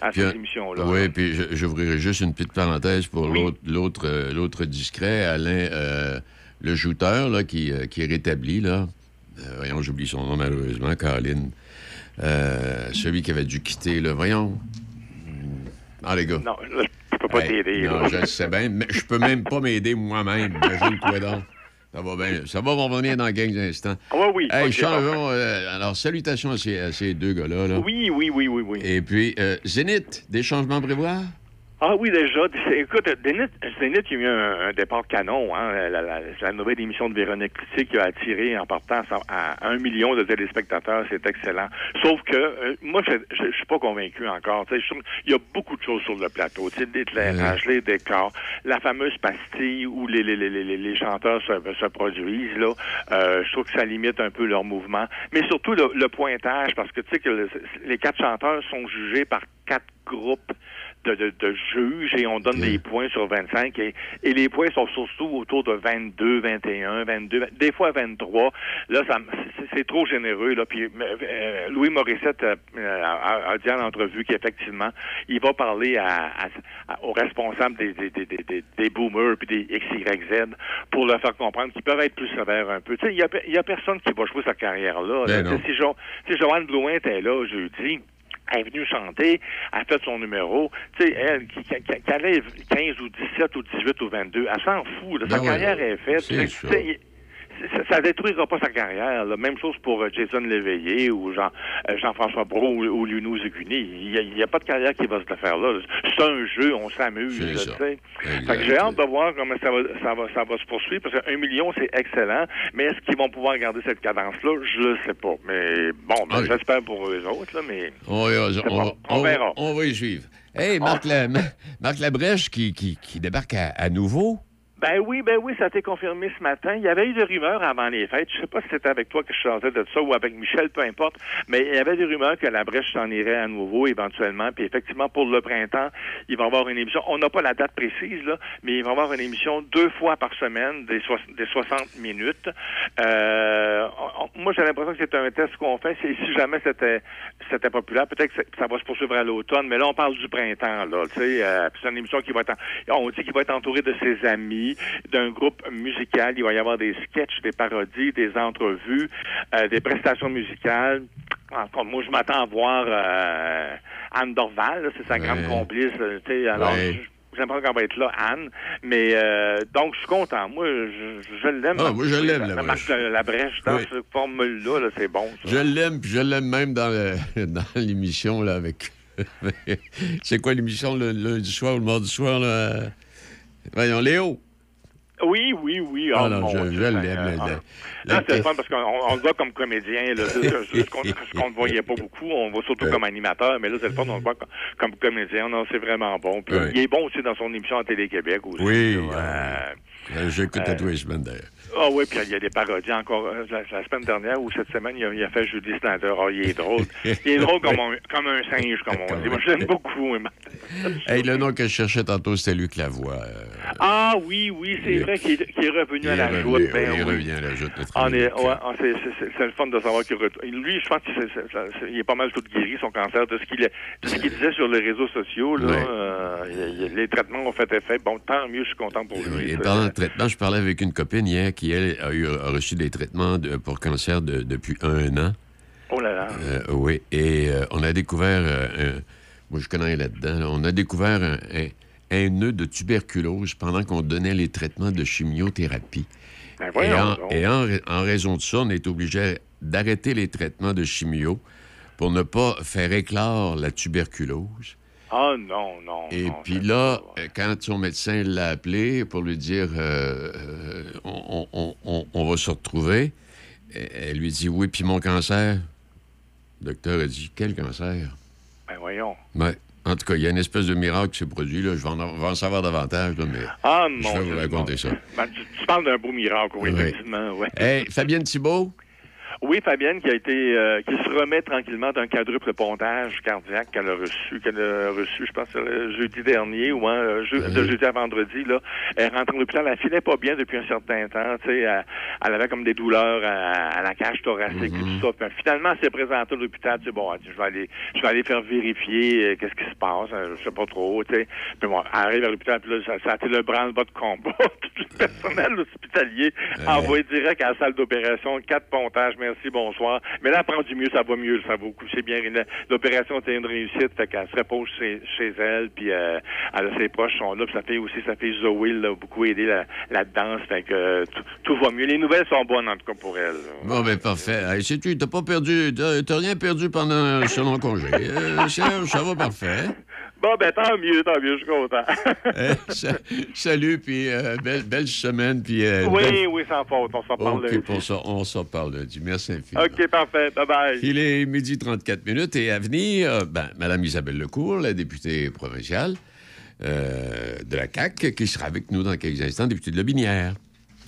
à, à Puis, cette émission-là. Oui, puis j'ouvrirai juste une petite parenthèse pour l'autre, l'autre, l'autre discret, Alain, le jouteur, là, qui, qui est rétabli, là. Voyons, j'oublie son nom malheureusement, Caroline. Celui qui avait dû quitter, là. Voyons. Ah, les gars. Non, peux pas Hey, t'aider. Non, là. je le sais bien, mais je peux même pas m'aider moi-même. Imagine-toi donc. Ça va bien. Ça va revenir dans quelques instants. Ah ouais, oui. Hey, ok, changeons. euh, alors, salutations à ces, à ces deux gars-là. là. Oui, oui, oui, oui, oui. Et puis, euh, Zénith, des changements à prévoir? Ah oui, déjà. Écoute, Zénith, Zénith, il y a eu un, un départ canon. Hein, la, la- c'est la nouvelle émission de Véronique Cloutier qui a attiré en partant à, un million de téléspectateurs. C'est excellent. Sauf que euh, moi, je je- je suis pas convaincu encore. Tu sais, je trouve- Il y a beaucoup de choses sur le plateau. L'éclairage, les décors, la fameuse pastille où les, les, les, les, les chanteurs se, se produisent. Là, Euh, je trouve que ça limite un peu leur mouvement. Mais surtout le, le pointage, parce que tu sais que le- les quatre chanteurs sont jugés par quatre groupes de, de, de juges et on donne des points sur 25 et, et les points sont surtout autour de 22, 21, 22, des fois 23. Là, ça, c'est- trop généreux. Là. Puis, euh, Louis Morissette euh, a, a dit en entrevue qu'effectivement, il va parler à, à- à- aux responsables des, des, des, des, des- boomers puis des XYZ pour leur faire comprendre qu'ils peuvent être plus sévères un peu. Tu sais, il y a, y a personne qui va jouer sa carrière là. Ben là. sais, Si, Jo- si Joanne Blouin était là jeudi, elle est venue chanter, elle a fait son numéro. Tu sais, elle, qui, qui, qui- qui allait 15 ou 17 ou 18 ou 22, elle s'en fout. là. Sa Ben ouais, carrière est faite. Ça. ça détruira pas sa carrière. là. Même chose pour euh, Jason Léveillé ou Jean, euh, Jean-François Brault ou, ou Luno Zuguni. Il n'y a, pas de carrière qui va se le faire là. C'est un jeu, on s'amuse. J'ai hâte de voir comment ça va, ça va, ça va se poursuivre parce qu'un million, c'est excellent. Mais est-ce qu'ils vont pouvoir garder cette cadence-là? Je le sais pas. Mais bon, ben, Ah oui. j'espère pour eux autres, là, mais. C'est on On on- verra. on va y suivre. Hey, Marc, La- Marc Labrèche qui, qui, qui débarque à, à nouveau. Ben oui, ben oui, ça a été confirmé ce matin. Il y avait eu des rumeurs avant les fêtes. Je sais pas si c'était avec toi que je chantais de ça ou avec Michel, peu importe. Mais il y avait des rumeurs que la brèche s'en irait à nouveau éventuellement. Puis effectivement, pour le printemps, il va y avoir une émission. On n'a pas la date précise, là, mais il va y avoir une émission deux fois par semaine, des, soix- des 60 minutes. Euh, moi, j'ai l'impression que c'est un test qu'on fait. Si jamais c'était c'était populaire, peut-être que ça va se poursuivre à l'automne. Mais là, on parle du printemps, là. Tu sais, euh, c'est une émission qui va être, en- on dit qu'il va être entouré de ses amis, d'un groupe musical. Il va y avoir des sketchs, des parodies, des entrevues, euh, des prestations musicales. Encore, moi, je m'attends à voir euh, Anne Dorval, c'est sa grande complice. euh, alors, Ouais. je- J'aime pas qu'elle va être là, Anne. Mais euh, donc, je suis content. Moi, je, je l'aime. Ah, moi, je l'aime, la, la brèche. la, la brèche dans Oui. cette formule-là, là, c'est bon. ça. Je l'aime, puis je l'aime même dans l'émission, là, avec... C'est quoi l'émission, le lundi soir ou le mardi soir, là? Voyons, Léo. Oui, oui, oui. Ah oh, non, mon je, je l'aime. Ah. Là, c'est fun parce qu'on on le voit comme comédien. Là, ce, qu'on ne voyait pas beaucoup. On le voit surtout comme animateur, mais là, c'est le fun, on le voit comme, comédien. Non, c'est vraiment bon. Puis. Il est bon aussi dans son émission à Télé-Québec aussi. Oui, ah, Euh, euh, j'écoute à euh, tous les semaines, d'ailleurs. Ah oui, puis il y a des parodies encore. euh, La, la semaine dernière ou cette semaine, il a, il a fait Judy Snyder. Ah, il est drôle. Il est drôle comme un, comme un singe, comme on dit. Moi, je l'aime beaucoup. Hey, le nom que je cherchais tantôt, c'était Luc Lavoie. euh, Ah oui, oui, c'est vrai qu'il est, revenu il à la joute. Ben il oui. revient à la joute. On est, ouais, ah, c'est, le fun de savoir qu'il retourne. Lui, je pense qu'il est pas mal tout guéri, son cancer, de ce qu'il, de disait sur les réseaux sociaux. Là, Ouais. euh, les traitements ont fait effet. Bon, tant mieux, je suis content pour lui. Et pendant le traitement, je parlais avec une copine hier qui, elle, a, eu, a reçu des traitements de- pour cancer de- depuis un an. Oh là là. Euh, oui, et euh, on a découvert, euh, un- moi je connais là-dedans, là. on a découvert un, un- un nœud de tuberculose pendant qu'on donnait les traitements de chimiothérapie. Ben et en, et en raison de ça, on est obligé d'arrêter les traitements de chimio pour ne pas faire éclore la tuberculose. Ah non, non. Et non, puis là, euh, quand son médecin l'a appelé pour lui dire euh, euh, on, on- on- on va se retrouver, elle lui dit oui, puis mon cancer? Le docteur a dit quel cancer? Ben voyons. Ouais. En tout cas, il y a une espèce de miracle qui s'est produit. Là. Je vais en, savoir davantage, là, mais Ah je mon vais Dieu, vous raconter ça. Ben, tu, tu parles d'un beau miracle, oui, Oui. effectivement. Ouais. Hey, Fabienne Thibault? Oui, Fabienne, qui a été, euh, qui se remet tranquillement d'un quadruple pontage cardiaque qu'elle a reçu, qu'elle a reçu, je pense, le jeudi dernier ou hein, je- de jeudi à vendredi, là. Elle est rentrée à l'hôpital, elle filait pas bien depuis un certain temps, tu sais, elle, elle avait comme des douleurs à, à la cage thoracique et tout ça. Puis, finalement, elle s'est présentée à l'hôpital, tu sais, bon, elle dit, je vais aller, je vais aller faire vérifier euh, qu'est-ce qui se passe, euh, je sais pas trop, tu sais. Puis bon, elle arrive à l'hôpital, puis là, ça, ça a été le branle-bas de combat. Tout le personnel hospitalier envoyé direct à la salle d'opération, quatre pontages, merci, bonsoir. Mais là, elle prend du mieux, ça va mieux, ça va coucher bien. La- L'opération était une réussite, fait qu'elle se repose chez, chez elle, puis euh, elle a ses proches sont là, puis sa fille aussi, sa fille Zoé l'a beaucoup aidé là- là-dedans, fait que euh, tout, va mieux. Les nouvelles sont bonnes, en tout cas, pour elle. là. Bon, ben parfait. Hey, sais-tu, t'as pas perdu, t'as rien perdu pendant ce long congé. Euh, ça va parfait. Bon, ben tant mieux, tant mieux, je suis content. Eh, sa- salut, puis euh, belle, belle semaine, puis... euh, oui, belle- oui, sans faute. On s'en parle lundi. pour ça, on s'en parle lundi. Merci infiniment. OK, parfait. Bye-bye. Il est midi 34 minutes et à venir, euh, ben, Mme Isabelle Lecourt, la députée provinciale de la CAQ, qui sera avec nous dans quelques instants, députée de Lobinière.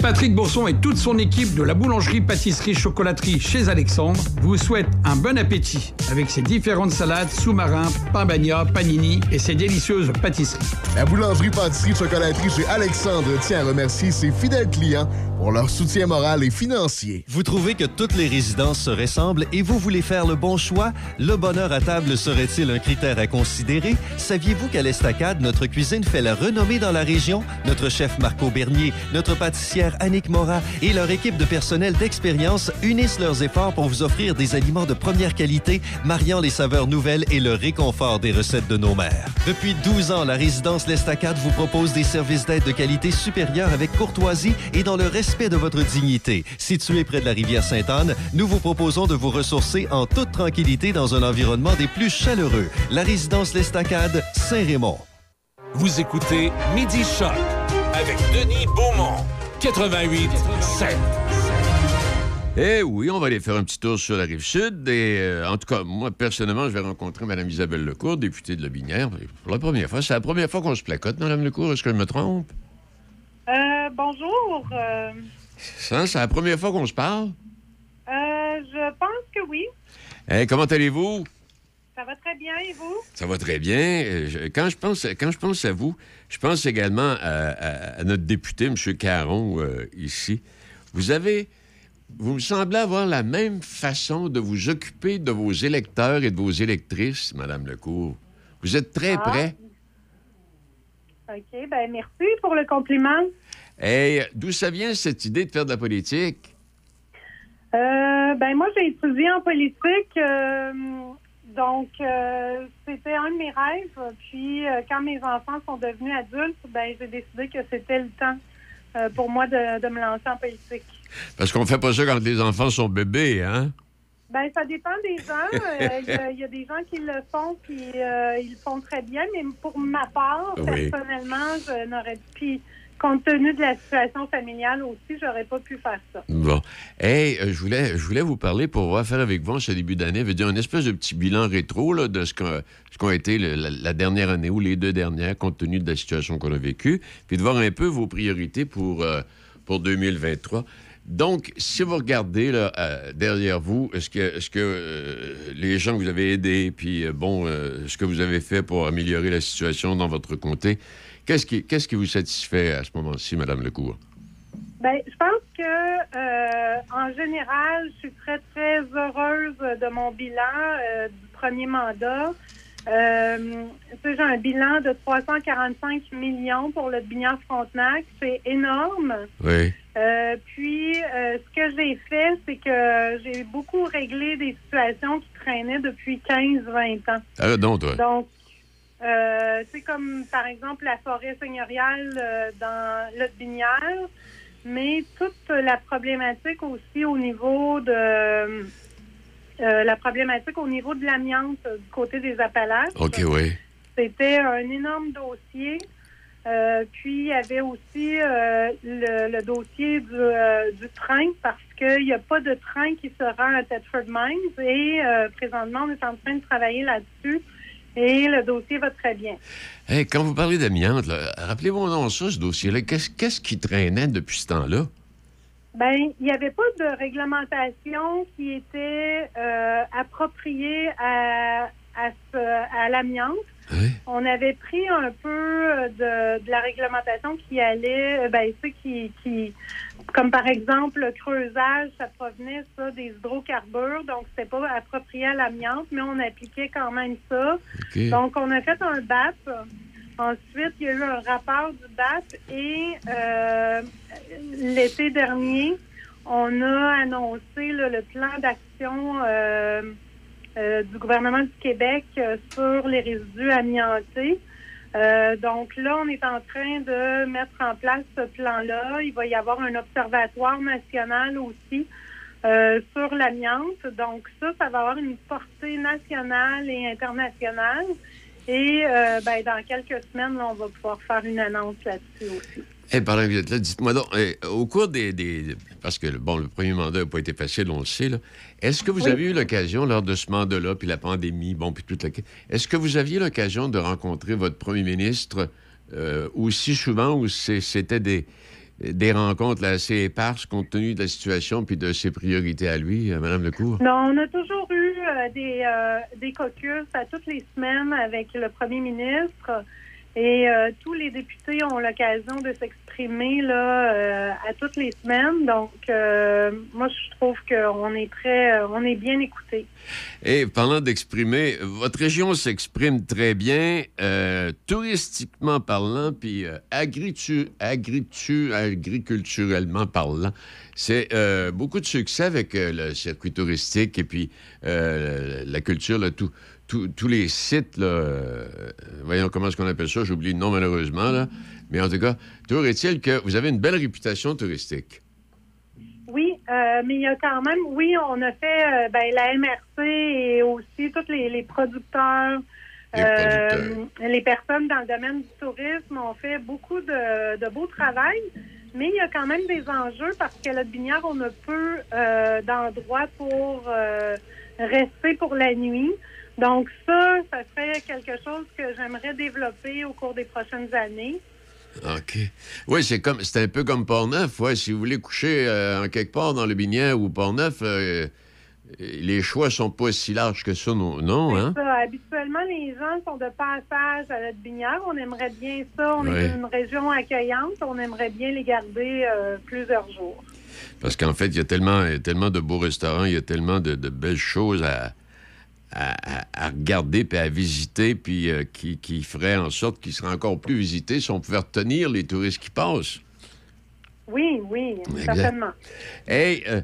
Patrick Bourson et toute son équipe de la boulangerie, pâtisserie, chocolaterie chez Alexandre vous souhaitent un bon appétit avec ses différentes salades, sous-marins, pain bagna, panini et ses délicieuses pâtisseries. La boulangerie, pâtisserie, chocolaterie chez Alexandre tient à remercier ses fidèles clients pour leur soutien moral et financier. Vous trouvez que toutes les résidences se ressemblent et vous voulez faire le bon choix? Le bonheur à table serait-il un critère à considérer? Saviez-vous qu'à l'Estacade, notre cuisine fait la renommée dans la région? Notre chef Marco Bernier, notre pâtissière Annick Mora et leur équipe de personnel d'expérience unissent leurs efforts pour vous offrir des aliments de première qualité, mariant les saveurs nouvelles et le réconfort des recettes de nos mères. Depuis 12 ans, la résidence L'Estacade vous propose des services d'aide de qualité supérieure avec courtoisie et dans le respect de votre dignité. Situé près de la rivière Sainte-Anne, nous vous proposons de vous ressourcer en toute tranquillité dans un environnement des plus chaleureux. La résidence L'Estacade, Saint-Raymond. Vous écoutez Midi Choc avec Denis Beaumont, 88 7. Eh oui, on va aller faire un petit tour sur la rive sud. Et euh, en tout cas, moi, personnellement, je vais rencontrer Mme Isabelle Lecourt, députée de Lobinière. Pour la première fois. C'est la première fois qu'on se placote, Mme Lecourt. Est-ce que je me trompe? Euh, bonjour. Euh, Ça, c'est la première fois qu'on se parle? euh, je pense que oui. Eh, comment allez-vous? Ça va très bien et vous? Ça va très bien. Euh, je- Quand je pense, quand je pense à vous, je pense également à, à- à notre député, M. Caron, euh, ici. Vous avez, vous me semblez avoir la même façon de vous occuper de vos électeurs et de vos électrices, Mme Lecourt. Vous êtes très Ah. près. OK, ben merci pour le compliment. Et d'où ça vient cette idée de faire de la politique? Euh, ben moi, j'ai étudié en politique, euh, donc euh, c'était un de mes rêves. Puis euh, quand mes enfants sont devenus adultes, ben j'ai décidé que c'était le temps euh, pour moi de, de me lancer en politique. Parce qu'on fait pas ça quand les enfants sont bébés, hein? Ben, ça dépend des gens. Il y, a- il y a des gens qui le font, puis ils le font très bien. Mais pour ma part, Oui. personnellement, je n'aurais puis compte tenu de la situation familiale aussi, j'aurais pas pu faire ça. Bon. Hey, euh, je voulais, voulais vous parler pour faire avec vous en ce début d'année, veut dire un espèce de petit bilan rétro là, de ce qu'a ce qu'ont été le- la, la dernière année ou les deux dernières, compte tenu de la situation qu'on a vécue, puis de voir un peu vos priorités pour, euh, pour 2023. Donc, si vous regardez là, euh, derrière vous, est-ce que, est-ce que les gens que vous avez aidés, puis bon, ce que vous avez fait pour améliorer la situation dans votre comté, qu'est-ce qui, qu'est-ce qui vous satisfait à ce moment-ci, Mme Lecourt? Ben, je pense que euh, en général, je suis très très heureuse de mon bilan euh, du premier mandat. Euh, j'ai un bilan de 345 millions pour le Binière Frontenac, c'est énorme. Oui. Euh, puis, euh, ce que j'ai fait, c'est que j'ai beaucoup réglé des situations qui traînaient depuis 15-20 ans. Ah, donc, toi? Donc, euh, c'est comme, par exemple, la forêt seigneuriale euh, dans le Binière, mais toute la problématique aussi au niveau de... euh, la problématique au niveau de l'amiante du côté des Appalaches. OK, oui. C'était un énorme dossier. Puis, il y avait aussi le, le dossier du, du train parce qu'il n'y a pas de train qui se rend à Thetford Mines et présentement, on est en train de travailler là-dessus et le dossier va très bien. Hey, quand vous parlez d'amiante, rappelez-moi donc ça, ce dossier-là. Qu'est-ce, qu'est-ce qui traînait depuis ce temps-là? Ben, il n'y avait pas de réglementation qui était euh, appropriée à, à, ce- à l'amiante. On avait pris un peu de, de la réglementation qui allait, euh, ben, qui, qui, comme par exemple le creusage, ça provenait ça des hydrocarbures, donc c'était pas approprié à l'amiante, mais on appliquait quand même ça. Donc on a fait un BAP. Ensuite, il y a eu un rapport du BAP et euh, l'été dernier, on a annoncé là, le plan d'action euh, euh, du gouvernement du Québec sur les résidus amiantés. Euh, donc là, on est en train de mettre en place ce plan-là. Il va y avoir un observatoire national aussi euh, sur l'amiante. Donc ça, ça va avoir une portée nationale et internationale. Et euh, ben, dans quelques semaines, là, on va pouvoir faire une annonce là-dessus aussi. Eh, pendant que vous êtes là, dites-moi donc, eh, au cours des, des- Parce que, bon, le premier mandat n'a pas été facile, on le sait, là. Est-ce que vous Oui. avez eu l'occasion, lors de ce mandat-là, puis la pandémie, bon, puis toute la... Est-ce que vous aviez l'occasion de rencontrer votre premier ministre euh, aussi souvent ou c'était des, des rencontres là, assez éparses compte tenu de la situation puis de ses priorités à lui, euh, Mme Lecour? Non, on a toujours eu euh, des, euh, des caucus à toutes les semaines avec le premier ministre et euh, tous les députés ont l'occasion de s'exprimer là euh, à toutes les semaines. Donc, euh, moi, je trouve qu'on est très, on est bien écoutés. Et parlant d'exprimer, votre région s'exprime très bien, touristiquement parlant, puis agritu- agritu- agriculturellement parlant. C'est beaucoup de succès avec le circuit touristique et puis la culture, là, tout- tous les sites, là, euh, voyons comment est-ce qu'on appelle ça, j'oublie le nom malheureusement, là. mais en tout cas, toujours est-il que vous avez une belle réputation touristique. Oui, euh, mais il y a quand même, oui, on a fait euh, ben, la MRC et aussi tous les, les producteurs, Les les personnes dans le domaine du tourisme ont fait beaucoup de, de beau travail, mais il y a quand même des enjeux parce qu'à la Binière, on a peu d'endroits pour rester pour la nuit. Donc ça, ça serait quelque chose que j'aimerais développer au cours des prochaines années. OK. Oui, c'est comme c'est un peu comme Port-Neuf. Ouais, si vous voulez coucher euh, en quelque part dans le Binière ou Port-Neuf, euh, les choix sont pas si larges que ça, non, non hein? Ça, habituellement, les gens sont de passage à la Binière. On aimerait bien ça. On Ouais. est une région accueillante. On aimerait bien les garder euh, plusieurs jours. Parce qu'en fait, il y a tellement, il y a tellement de beaux restaurants, il y a tellement de, de belles choses à, à, regarder puis à visiter, puis euh, qui, qui ferait en sorte qu'ils seraient encore plus visités si on pouvait retenir les touristes qui passent. Oui, oui, Exact. certainement. Hey, euh,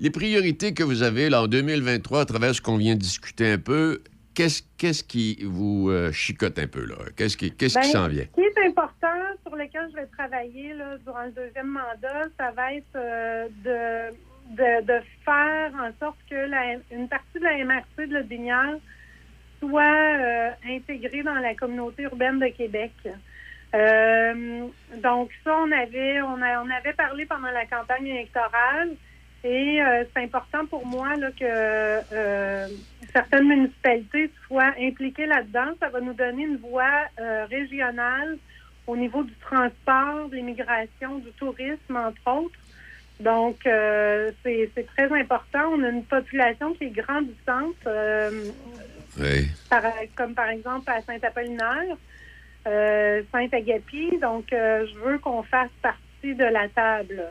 les priorités que vous avez là, en 2023, à travers ce qu'on vient de discuter un peu, qu'est-ce qu'est-ce qui vous euh, chicote un peu, là? Qu'est-ce qui, qu'est-ce qui Ben, s'en vient? Ce qui est important, sur lequel je vais travailler là, durant le deuxième mandat, ça va être de, de, faire en sorte que la, une partie de la MRC de la Binière soit euh, intégrée dans la communauté urbaine de Québec. Euh, donc ça, on avait, on, a- on avait parlé pendant la campagne électorale et euh, c'est important pour moi là, que euh, certaines municipalités soient impliquées là-dedans. Ça va nous donner une voie euh, régionale au niveau du transport, de l'immigration, du tourisme, entre autres. Donc, euh, c'est très important. On a une population qui est grandissante, euh, Oui. par- comme par exemple à Saint-Apollinaire, euh, Saint-Agapi. Donc, euh, je veux qu'on fasse partie de la table.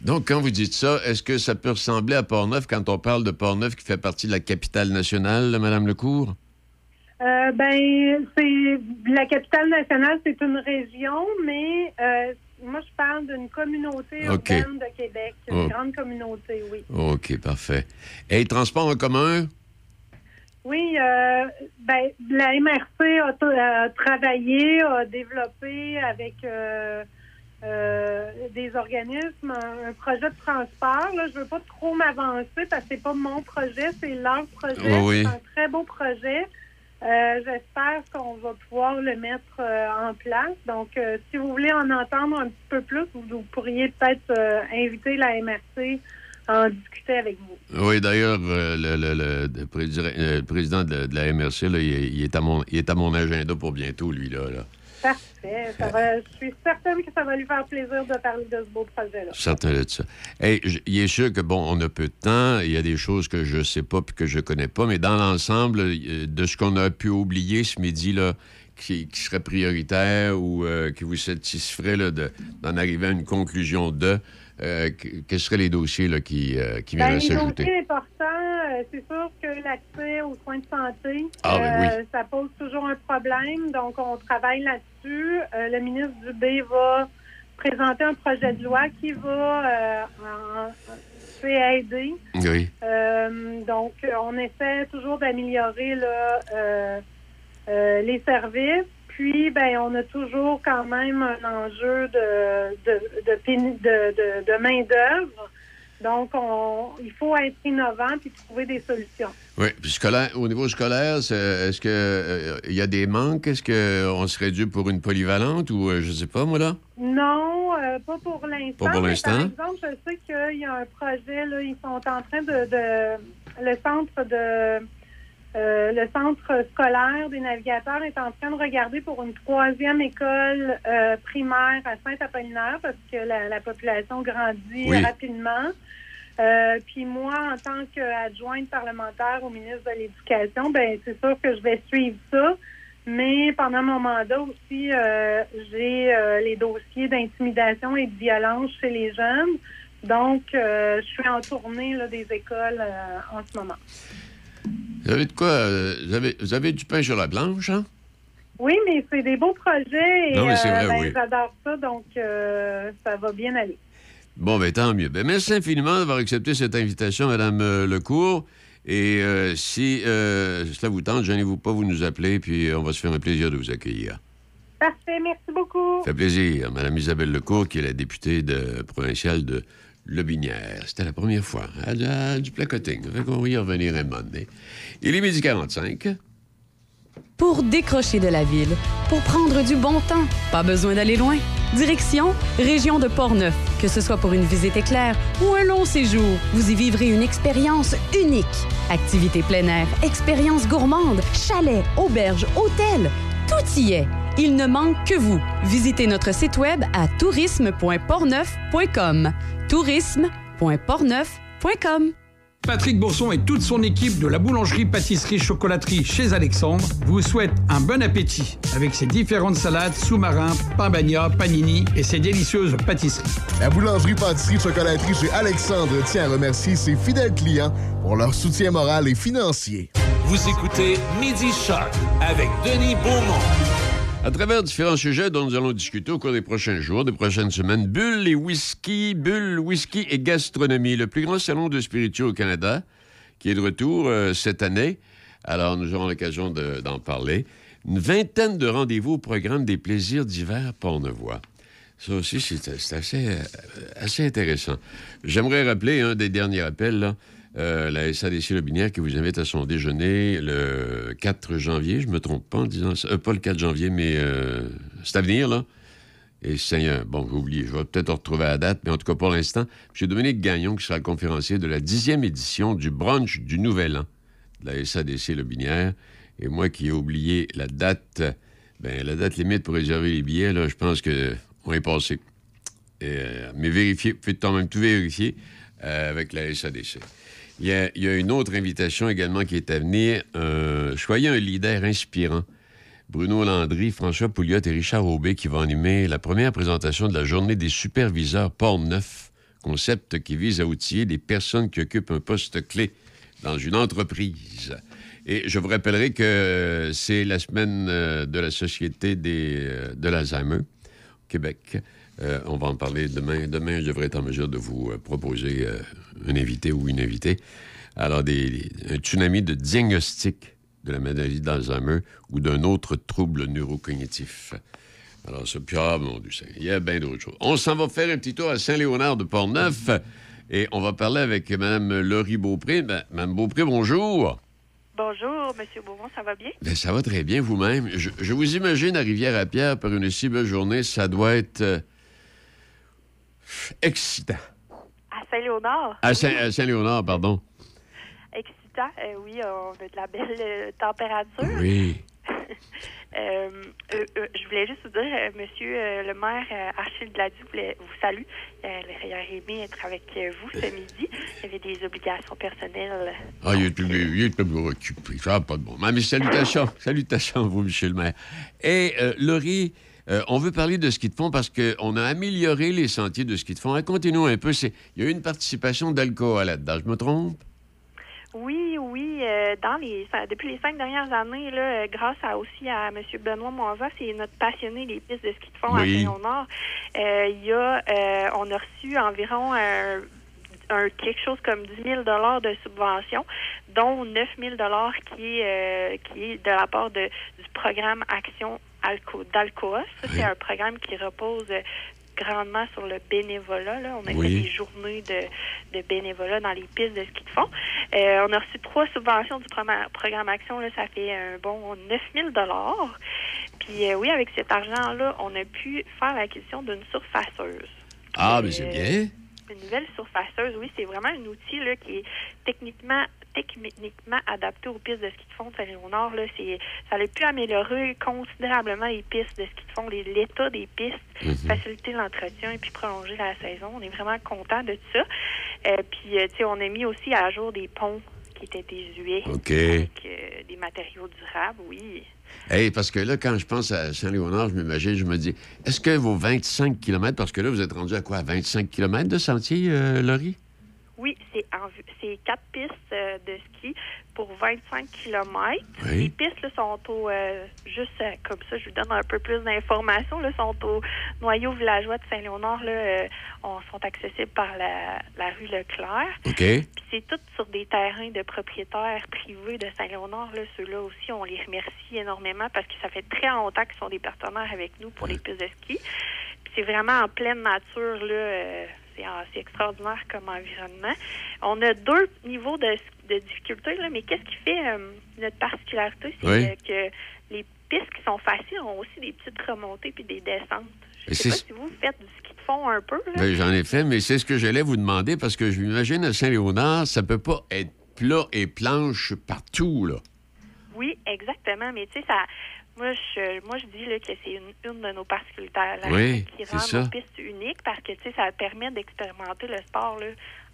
Donc, quand vous dites ça, est-ce que ça peut ressembler à Port-Neuf quand on parle de Port-Neuf qui fait partie de la capitale nationale, Madame Lecour? Euh, ben, c'est la capitale nationale, c'est une région, mais euh, moi, je parle d'une communauté OK. urbaine de Québec, une Oh. grande communauté, oui. OK, parfait. Et transport en commun? Oui, euh, ben, la MRC a, t- a travaillé, a développé avec euh, euh, des organismes un, un projet de transport. Là, je veux pas trop m'avancer parce que c'est pas mon projet, c'est leur projet. Oui. C'est un très beau projet. Euh, J'espère qu'on va pouvoir le mettre euh, en place. Donc, euh, si vous voulez en entendre un petit peu plus, vous, pourriez peut-être euh, inviter la MRC à en discuter avec vous. Oui, d'ailleurs, euh, le, le- le- le président, de, la MRC, là, il, il est à mon, il est à mon agenda pour bientôt, lui, là. là. Parfait. Je suis certaine que ça va lui faire plaisir de parler de ce beau projet-là. Certain de ça. Hey, il est sûr que, bon, on a peu de temps, il y a des choses que je sais pas puis que je connais pas, mais dans l'ensemble, euh, de ce qu'on a pu oublier ce midi, là, qui, serait prioritaire ou euh, qui vous satisferait d'en arriver à une conclusion de, euh, que- quels seraient les dossiers là, qui, euh, qui Ben, viendraient les s'ajouter? dossiers importants, euh, c'est sûr que l'accès aux soins de santé, Ah, ben euh, ça pose toujours un problème. Donc, on travaille là-dessus. Le ministre Dubé va présenter un projet de loi qui va en- aider. Oui. Donc, on essaie toujours d'améliorer là, euh, les services. Puis, ben, on a toujours quand même un enjeu de, de, de, de, main-d'œuvre. Donc, on, il faut être innovant puis trouver des solutions. Oui, puis scolaire, au niveau scolaire, est-ce que euh, y a des manques? Est-ce qu'on serait dû pour une polyvalente ou euh, je sais pas, moi, là? Non, euh, pas pour l'instant. Pas pour l'instant. Par exemple, je sais qu'il y a un projet, là, ils sont en train de- le centre de euh, le centre scolaire des navigateurs est en train de regarder pour une troisième école euh, primaire à Saint-Apollinaire parce que la, la population grandit Oui. rapidement. Euh, puis moi, en tant qu'adjointe parlementaire au ministre de l'Éducation, ben c'est sûr que je vais suivre ça. Mais pendant mon mandat aussi, euh, j'ai les dossiers d'intimidation et de violence chez les jeunes. Donc, je suis en tournée là, des écoles en ce moment. Vous avez de quoi? euh, vous, avez, vous avez du pain sur la planche, hein? Oui, mais c'est des beaux projets et Non, mais c'est vrai, euh, ben, oui. j'adore ça, donc euh, ça va bien aller. Bon, ben tant mieux. Ben, merci infiniment d'avoir accepté cette invitation, Madame euh, Lecourt. Et euh, si euh, cela vous tente, gênez-vous pas, vous nous appelez, puis euh, on va se faire un plaisir de vous accueillir. Parfait, merci beaucoup. Ça fait plaisir. Madame Isabelle Lecourt, qui est la députée de, provinciale de Lobinière. C'était la première fois. A du placoting. Fait qu'on va y revenir un. Il est midi 45. Pour décrocher de la ville, pour prendre du bon temps, pas besoin d'aller loin. Direction Région de Portneuf. Que ce soit pour une visite éclair ou un long séjour, vous y vivrez une expérience unique. Activités plein air, expériences gourmandes, chalets, auberges, hôtels, tout y est. Il ne manque que vous. Visitez notre site web à tourisme.portneuf.com. tourisme.portneuf.com. Patrick Bourson et toute son équipe de la boulangerie-pâtisserie-chocolaterie chez Alexandre vous souhaitent un bon appétit avec ses différentes salades, sous-marins, pain bagna, panini et ses délicieuses pâtisseries. La boulangerie-pâtisserie-chocolaterie chez Alexandre tient à remercier ses fidèles clients pour leur soutien moral et financier. Vous écoutez Midi Shark avec Denis Beaumont. À travers différents sujets dont nous allons discuter au cours des prochains jours, des prochaines semaines, Bulle et whisky, Bulle, whisky et gastronomie, le plus grand salon de spiritueux au Canada, qui est de retour euh, cette année. Alors, nous aurons l'occasion de- d'en parler. Une vingtaine de rendez-vous au programme des plaisirs d'hiver Pornevoix. Ça aussi, c'est euh, assez intéressant. J'aimerais rappeler un des derniers appels, là, euh, la SADC Le Binière qui vous invite à son déjeuner le 4 janvier, je me trompe pas en disant ça. Euh, pas le 4 janvier, mais euh, c'est à venir, là. Et Seigneur, bon, j'ai oublié, je vais peut-être retrouver la date, mais en tout cas, pour l'instant, M. Dominique Gagnon, qui sera conférencier de la dixième édition du brunch du Nouvel An de la SADC Le Binière. Et moi qui ai oublié la date, ben, la date limite pour réserver les billets, là, je pense que on est passé. Euh, mais vérifiez, faites quand même tout vérifier avec la SADC. Il y, a, une autre invitation également qui est à venir. Soyez un leader inspirant. Bruno Landry, François Pouliot et Richard Aubé qui vont animer la première présentation de la journée des superviseurs port neuf, concept qui vise à outiller les personnes qui occupent un poste clé dans une entreprise. Et je vous rappellerai que c'est la semaine euh, de la Société euh, de l'Alzheimer au Québec. Euh, on va en parler demain. Demain, je devrais être en mesure de vous euh, proposer euh, un invité ou une invitée. Alors, des, un tsunami de diagnostic de la maladie d'Alzheimer ou d'un autre trouble neurocognitif. Alors, ça, puis, ah, mon Dieu, il y a bien d'autres choses. On s'en va faire un petit tour à Saint-Léonard de Portneuf et on va parler avec Mme Laurie Beaupré. Ben, Mme Beaupré, bonjour. Bonjour, Monsieur Beaumont, ça va bien? Ben, ça va très bien vous-même. Je, je vous imagine à Rivière-à-Pierre par une si belle journée, ça doit être excitant. À Saint-Léonard? À Saint- à Saint-Léonard, pardon. Excitant, euh, oui, on a de la belle euh, température. Oui. Euh, euh, euh, je voulais juste vous dire, Monsieur le maire Achille Gladu vous salue. Il aurait aimé être avec vous ce midi. Il y avait des obligations personnelles. Ah, il est plus, il plus occupé. Ça n'a pas de bon. Mais salutations. salutations à vous, Michel le maire. Et Laurie, euh, on veut parler de ski de fond parce qu'on a amélioré les sentiers de ski de fond. Racontez-nous un peu. Il y a eu une participation d'alcool là-dedans. Je me trompe? Oui, oui. euh, dans les ça- depuis les cinq dernières années, là, euh, grâce à, aussi à M. Benoît Moisa, c'est notre passionné des pistes de ski de fond Oui. à Saint-Léonard. Euh, il y a, euh, on a reçu environ un, un- quelque chose comme 10 000 de subventions, dont 9 000 qui est qui est de la part de, du programme Action Alco, d'Alcoa. Ça, c'est un programme qui repose euh, grandement sur le bénévolat. Là. On a Oui. fait des journées de, de bénévolat dans les pistes de ski de fond. Euh, on a reçu trois subventions du programme Action. Là, ça fait un bon 9 000 Puis euh, oui, avec cet argent-là, on a pu faire l'acquisition d'une surfaceuse. Ah, mais c'est bien. Une nouvelle surfaceuse, oui, c'est vraiment un outil là, qui est techniquement techniquement adapté aux pistes de ski de fond de Saint-Léonard. Là, c'est, ça a pu améliorer considérablement les pistes de ski de fond, les- l'état des pistes, Mhm. faciliter l'entretien et puis prolonger la saison. On est vraiment content de ça. Euh, puis, euh, tu sais, on a mis aussi à jour des ponts qui étaient désuets avec euh, des matériaux durables, oui. Hey, parce que là, quand je pense à Saint-Léonard, je m'imagine, je me dis, est-ce que vos 25 km, parce que là, vous êtes rendu à quoi? À 25 km de sentier, euh, Laurie? Oui, c'est en vue- c'est quatre pistes euh, de ski pour 25 km. Oui. Les pistes là, sont au euh, juste euh, comme ça, je vous donne un peu plus d'informations. Sont au noyau villageois de Saint-Léonard. Là, euh, on sont accessibles par la, la rue Leclerc. OK. Puis c'est tout sur des terrains de propriétaires privés de Saint-Léonard. Là, ceux-là aussi, on les remercie énormément parce que ça fait très longtemps qu'ils sont des partenaires avec nous pour les pistes de ski. Puis c'est vraiment en pleine nature, là. Euh, c'est, extraordinaire comme environnement. On a deux niveaux de, de difficulté, là, mais qu'est-ce qui fait euh, notre particularité? C'est Oui. que les pistes qui sont faciles ont aussi des petites remontées puis des descentes. Je sais pas si vous faites du ski de fond un peu. Ben, J'en ai fait, mais c'est ce que j'allais vous demander, parce que je m'imagine à Saint-Léonard, ça peut pas être plat et planche partout, là. Oui, exactement. Mais tu sais, ça. Moi, je, moi, je dis là, que c'est une, une de nos particularités Oui, qui rend ça. nos pistes uniques parce que ça permet d'expérimenter le sport là,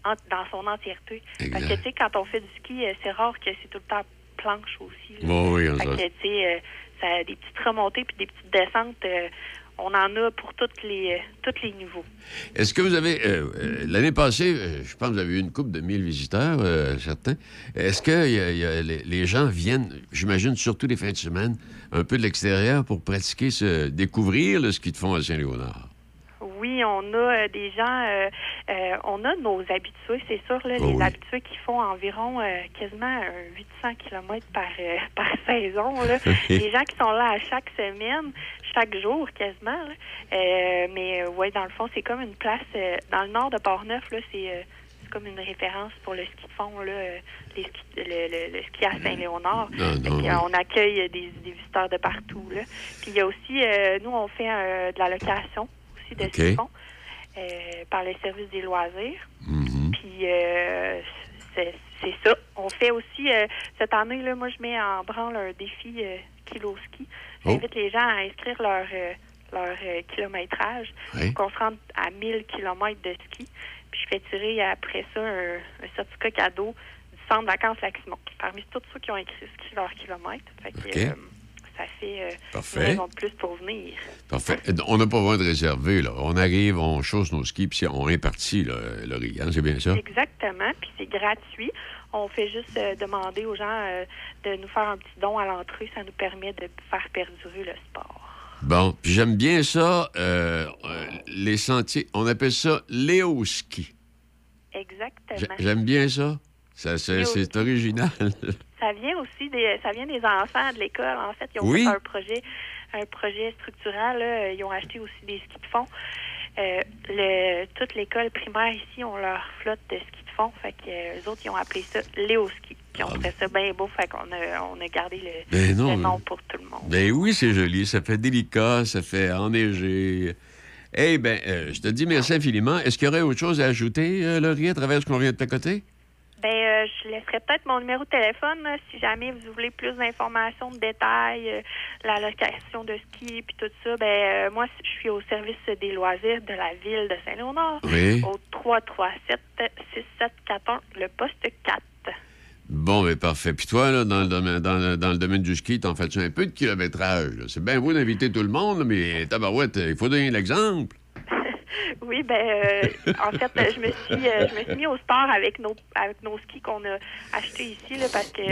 en- dans son entièreté. Parce que quand on fait du ski, euh, c'est rare que c'est tout le temps planche aussi. là. Oui, oui, on Fait que, euh, ça a des petites remontées puis des petites descentes. euh, on en a pour toutes les, tous les niveaux. Est-ce que vous avez. euh, L'année passée, je pense que vous avez eu une coupe de 1000 visiteurs, certains. Est-ce que y a- y a- les, les gens viennent, j'imagine, surtout les fins de semaine, un peu de l'extérieur pour pratiquer, ce, découvrir le ski de fond à Saint-Léonard? Oui, on a euh, des gens, euh, euh, on a nos habitués, c'est sûr, là, Oh les oui. habitués qui font environ quasiment un 800 km par, par saison. Là. les gens qui sont là à chaque semaine, chaque jour quasiment. mais ouais, dans le fond, c'est comme une place dans le nord de Port-Neuf, là, c'est comme une référence pour le ski de fond, là, euh, les ski, le, le- le ski à Saint-Léonard. On accueille des, des visiteurs de partout. Là. Puis il y a aussi, euh, nous, on fait euh, de la location aussi de ski de fond euh, par le service des loisirs. Mhm. Puis c'est ça. On fait aussi, cette année, là, moi, je mets en branle un défi kilo ski. Oh. J'invite les gens à inscrire leur, leur euh, kilométrage. Oui. Qu'on se rende à 1000 km de ski. Puis je fais tirer après ça un, un certificat cadeau du centre de vacances Laximon. Parmi tous ceux qui ont écrit inscrit leur kilomètre. Fait que, OK. euh, ça fait euh, une raison de plus pour venir. Parfait. On n'a pas besoin de réserver, là. On arrive, on chausse nos skis, puis on est parti, Laurie. hein, c'est bien ça? Exactement, puis c'est gratuit. On fait juste euh, demander aux gens euh, de nous faire un petit don à l'entrée. Ça nous permet de faire perdurer le sport. Bon, puis j'aime bien ça, euh, euh, les sentiers. On appelle ça léoski. Exactement. J'aime bien ça. ça c'est, original. Ça vient aussi des, ça vient des enfants de l'école. En fait, ils ont Oui. fait un projet, un projet structural. là. Ils ont acheté aussi des skis de fond. Euh, le, toute l'école primaire ici ont leur flotte de skis de fond. Fait que euh, eux autres, ils ont appelé ça Léoski. Puis on ça bien beau. Fait qu'on a, on a gardé le. Ben non, le nom mais- pour tout le monde. ben oui, c'est joli. Ça fait délicat, ça fait enneigé. Eh bien, je te dis merci infiniment. Est-ce qu'il y aurait autre chose à ajouter, euh, Laurie, à travers ce qu'on vient de côté? Ben, euh, je laisserai peut-être mon numéro de téléphone là, si jamais vous voulez plus d'informations, de détails, euh, la location de ski puis tout ça. Ben, euh, moi, je suis au service des loisirs de la ville de Saint-Léonard. Oui. Au 337-6741, le poste 4. Bon, mais parfait. Puis toi, là, dans, le domaine, dans, le, dans le domaine du ski, t'en fais-tu un peu de kilométrage? C'est bien beau d'inviter tout le monde, mais tabarouette, il faut donner l'exemple. Oui, ben, euh, en fait, je me suis, euh, je me suis mis au sport avec nos, avec nos skis qu'on a achetés ici, là, parce que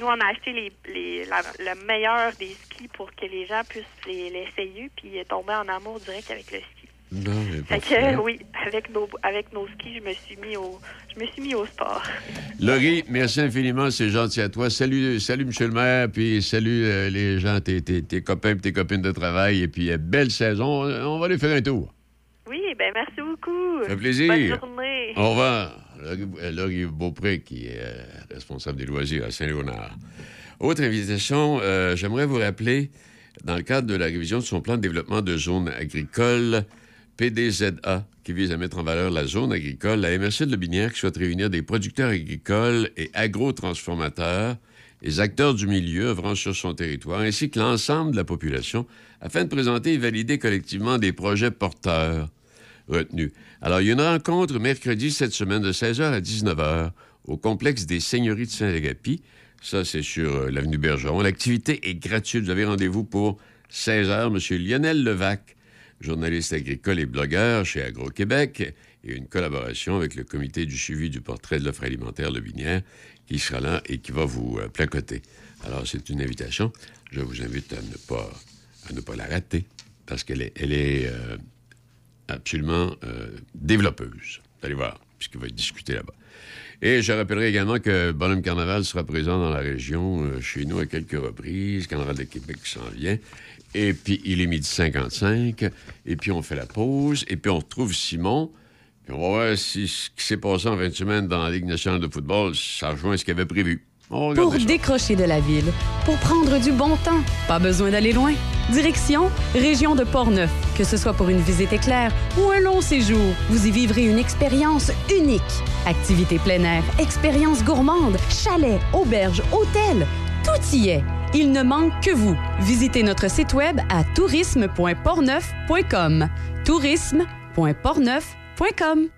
nous, on a acheté les, les, la- le meilleur des skis pour que les gens puissent les- l'essayer puis tomber en amour direct avec le ski. Non, mais Fait que, euh, oui, avec nos, avec nos skis, je me suis mis au, je me suis mis au sport. Laurie, merci infiniment, c'est gentil à toi. Salut, salut, monsieur le maire, puis salut euh, les gens, tes, tes- tes copains et tes copines de travail, et puis euh, belle saison. On va aller faire un tour. Oui, ben merci beaucoup. Ça fait plaisir. Bonne journée. Au revoir. Laurie Beaupré, qui est euh, responsable des loisirs à Saint-Léonard. Autre invitation, euh, j'aimerais vous rappeler, dans le cadre de la révision de son plan de développement de zones agricoles, PDZA, qui vise à mettre en valeur la zone agricole, la MRC de Lobinière qui souhaite réunir des producteurs agricoles et agrotransformateurs, les acteurs du milieu œuvrant sur son territoire, ainsi que l'ensemble de la population, afin de présenter et valider collectivement des projets porteurs retenus. Alors, il y a une rencontre mercredi cette semaine de 16h à 19h au complexe des Seigneuries de Saint-Agapi. Ça, c'est sur euh, l'avenue Bergeron. L'activité est gratuite. Vous avez rendez-vous pour 16h. Monsieur Lionel Levac, journaliste agricole et blogueur chez Agro-Québec, et une collaboration avec le comité du suivi du portrait de l'offre alimentaire Le Binière, qui sera là et qui va vous euh, placoter. Alors, c'est une invitation. Je vous invite à ne pas, à ne pas la rater, parce qu'elle est, elle est euh, absolument euh, développeuse. Allez voir, puisqu'il va être discuté là-bas. Et je rappellerai également que Bonhomme Carnaval sera présent dans la région, euh, chez nous, à quelques reprises. Carnaval de Québec s'en vient. Et puis, il est midi 55. Et puis, on fait la pause. Et puis, on retrouve Simon. Puis, on va voir si ce qui s'est passé en 20 semaines dans la Ligue nationale de football, ça rejoint ce qu'il avait prévu. On Pour ça. décrocher de la ville, pour prendre du bon temps, pas besoin d'aller loin. Direction, région de Portneuf. Que ce soit pour une visite éclair ou un long séjour, vous y vivrez une expérience unique. Activités plein air, expériences gourmandes, chalets, auberges, hôtels, tout y est. Il ne manque que vous. Visitez notre site web à tourisme.portneuf.com. tourisme.portneuf.com.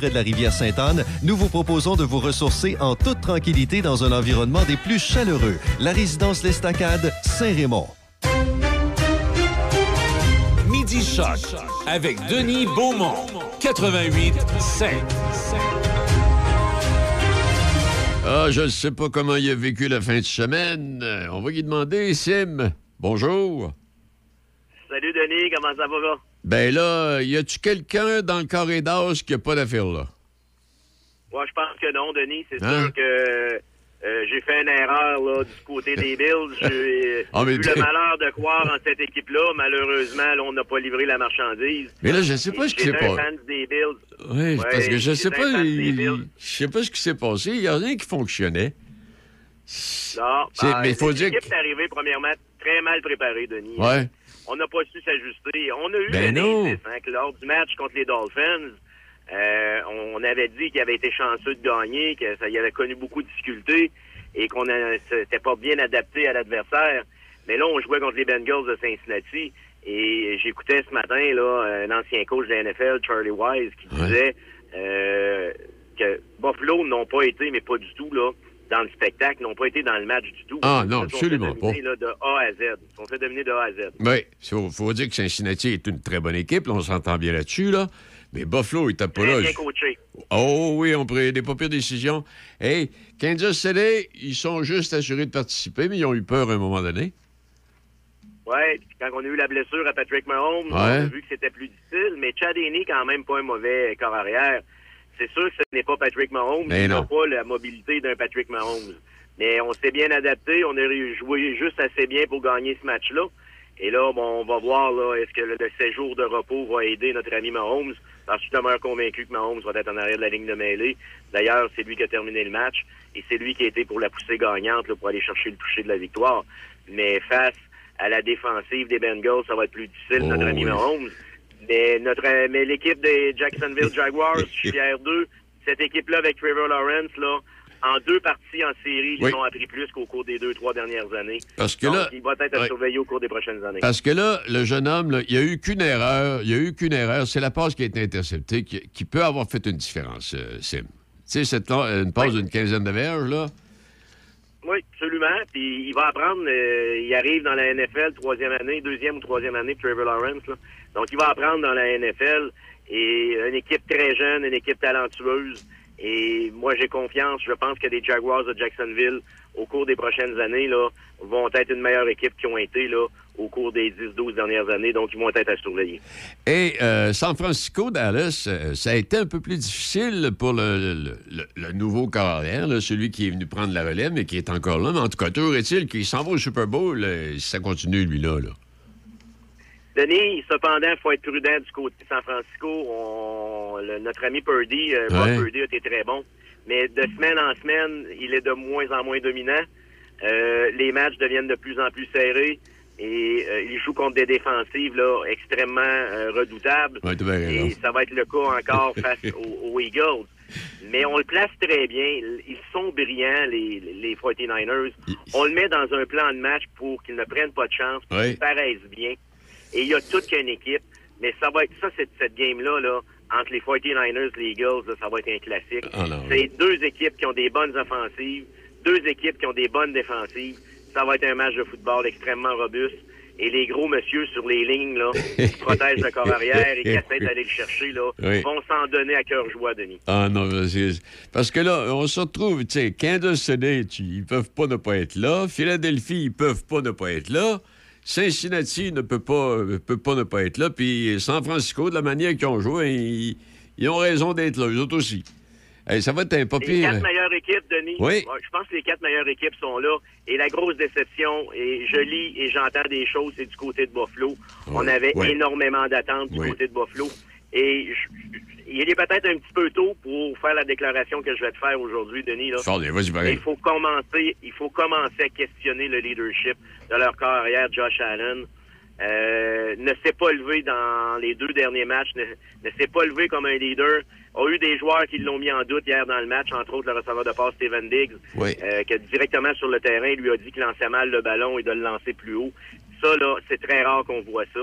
près de la rivière Sainte-Anne, nous vous proposons de vous ressourcer en toute tranquillité dans un environnement des plus chaleureux. La résidence L'Estacade, Saint-Raymond. Midi Choc avec Denis Beaumont, 88 5. Ah, je ne sais pas comment il a vécu la fin de semaine. On va lui demander, Sim. Bonjour. Salut Denis, comment ça va? Ben là, y a-tu quelqu'un dans le carré d'âge qui a pas d'affaire là? Moi, je pense que non, Denis. C'est Hein? sûr que euh, j'ai fait une erreur là, du côté des Bills. J'ai Ah, eu le malheur de croire en cette équipe-là. Malheureusement, là, on n'a pas livré la marchandise. Mais là, je sais pas ce qui s'est passé. fan des Bills. Oui, Ouais, parce que je sais j'étais pas, je sais pas ce qui s'est passé. Il y a rien qui fonctionnait. Non, ben, mais il faut dire L'équipe que- est arrivée, premièrement, très mal préparée, Denis. Ouais. On n'a pas su s'ajuster. On a eu Ben un hein, que lors du match contre les Dolphins, euh, on avait dit qu'il avait été chanceux de gagner, que ça y avait connu beaucoup de difficultés et qu'on n'était pas bien adapté à l'adversaire. Mais là, on jouait contre les Bengals de Cincinnati et j'écoutais ce matin là un ancien coach de la NFL, Charlie Wise, qui disait euh, que Buffalo n'ont pas été, mais pas du tout là, dans le spectacle, n'ont pas été dans le match du tout. Ah, Ils non, absolument pas. là, de A à Z. Ils sont fait dominer de A à Z. Oui, il faut, dire que Cincinnati est une très bonne équipe. là, on s'entend bien là-dessus. Là. Mais Buffalo, il tape pas là. bien coaché. Oh oui, on pris des pas pires décisions. Hey, Kansas City, ils sont juste assurés de participer, mais ils ont eu peur à un moment donné. Puis quand on a eu la blessure à Patrick Mahomes, on a vu que c'était plus difficile, mais Chad Henne, quand même pas un mauvais corps arrière. C'est sûr que ce n'est pas Patrick Mahomes, Mais il n'a pas la mobilité d'un Patrick Mahomes. Mais on s'est bien adapté, on a joué juste assez bien pour gagner ce match-là. Et là, bon, on va voir là, est-ce que le, le séjour de repos va aider notre ami Mahomes? J'en suis demeure convaincu que Mahomes va être en arrière de la ligne de mêlée. D'ailleurs, c'est lui qui a terminé le match et c'est lui qui a été pour la poussée gagnante là, pour aller chercher le toucher de la victoire. Mais face à la défensive des Bengals, ça va être plus difficile, notre Oh, ami oui. Mahomes. Mais notre mais l'équipe des Jacksonville Jaguars, je suis fier d'eux. Cette équipe-là avec Trevor Lawrence, là, en deux parties en série, Oui. ils ont appris plus qu'au cours des deux, trois dernières années. Parce que Donc, là- il va être à surveiller au cours des prochaines années. Parce que là, le jeune homme, là, il n'y a eu qu'une erreur. Il n'y a eu qu'une erreur. C'est la passe qui a été interceptée qui, qui peut avoir fait une différence, euh, Sim. Tu sais, cette, une passe d'une quinzaine de verges, là. Oui, absolument. Puis il va apprendre. euh, il arrive dans la NFL troisième année, deuxième ou troisième année, Trevor Lawrence. là. Donc il va apprendre dans la NFL. Et une équipe très jeune, une équipe talentueuse. Et moi, j'ai confiance. Je pense que les Jaguars de Jacksonville, au cours des prochaines années, là, vont être une meilleure équipe qu'ils ont été là, au cours des 10-12 dernières années. Donc, ils vont être à surveiller. Et euh, San Francisco, Dallas, euh, ça a été un peu plus difficile pour le, nouveau carrière, là, celui qui est venu prendre la relève, mais qui est encore là. Mais en tout cas, toujours est-il qu'il s'en va au Super Bowl, euh, si ça continue, lui-là. Là. Denis, cependant, il faut être prudent du côté de San Francisco. On- le- notre ami Purdy, euh, Ouais. Purdy a été très bon. Mais de semaine en semaine, il est de moins en moins dominant. Euh, les matchs deviennent de plus en plus serrés. Et euh, il joue contre des défensives là, extrêmement euh, redoutables. Ouais, bien et ça va être le cas encore face aux, aux Eagles. Mais on le place très bien. Ils sont brillants, les, les 49ers. On le met dans un plan de match pour qu'ils ne prennent pas de chance, pour Ouais. qu'ils paraissent bien. Et il y a toute qu'une équipe. Mais ça va être ça, cette, cette game-là, là, entre les 49ers et les Eagles, là, ça va être un classique. Ah C'est deux équipes qui ont des bonnes offensives, deux équipes qui ont des bonnes défensives. Ça va être un match de football extrêmement robuste. Et les gros monsieur sur les lignes, là, qui protègent le corps arrière et qui essaient d'aller le chercher, là, Oui. vont s'en donner à cœur joie, Denis. Ah non, parce que là, on se retrouve, tu sais, Kansas City, ils peuvent pas ne pas être là. Philadelphie, ils peuvent pas ne pas être là. Cincinnati ne peut pas, euh, peut pas ne pas être là. Puis San Francisco, de la manière qu'ils ont joué, ils, ils ont raison d'être là, eux autres aussi. Hey, ça va être un pas Les quatre meilleures équipes, Denis. Oui. Je pense que les quatre meilleures équipes sont là. Et la grosse déception, et je lis et j'entends des choses, c'est du côté de Buffalo. On avait énormément d'attentes du côté de Buffalo. Et je- il est peut-être un petit peu tôt pour faire la déclaration que je vais te faire aujourd'hui, Denis. Là. Il faut commencer, il faut commencer à questionner le leadership de leur carrière, Josh Allen. Euh, ne s'est pas levé dans les deux derniers matchs, ne, ne s'est pas levé comme un leader. A eu des joueurs qui l'ont mis en doute hier dans le match, entre autres le receveur de passe Steven Diggs, Oui. euh, qui directement sur le terrain lui a dit qu'il lançait mal le ballon et de le lancer plus haut. Ça, là, c'est très rare qu'on voit ça.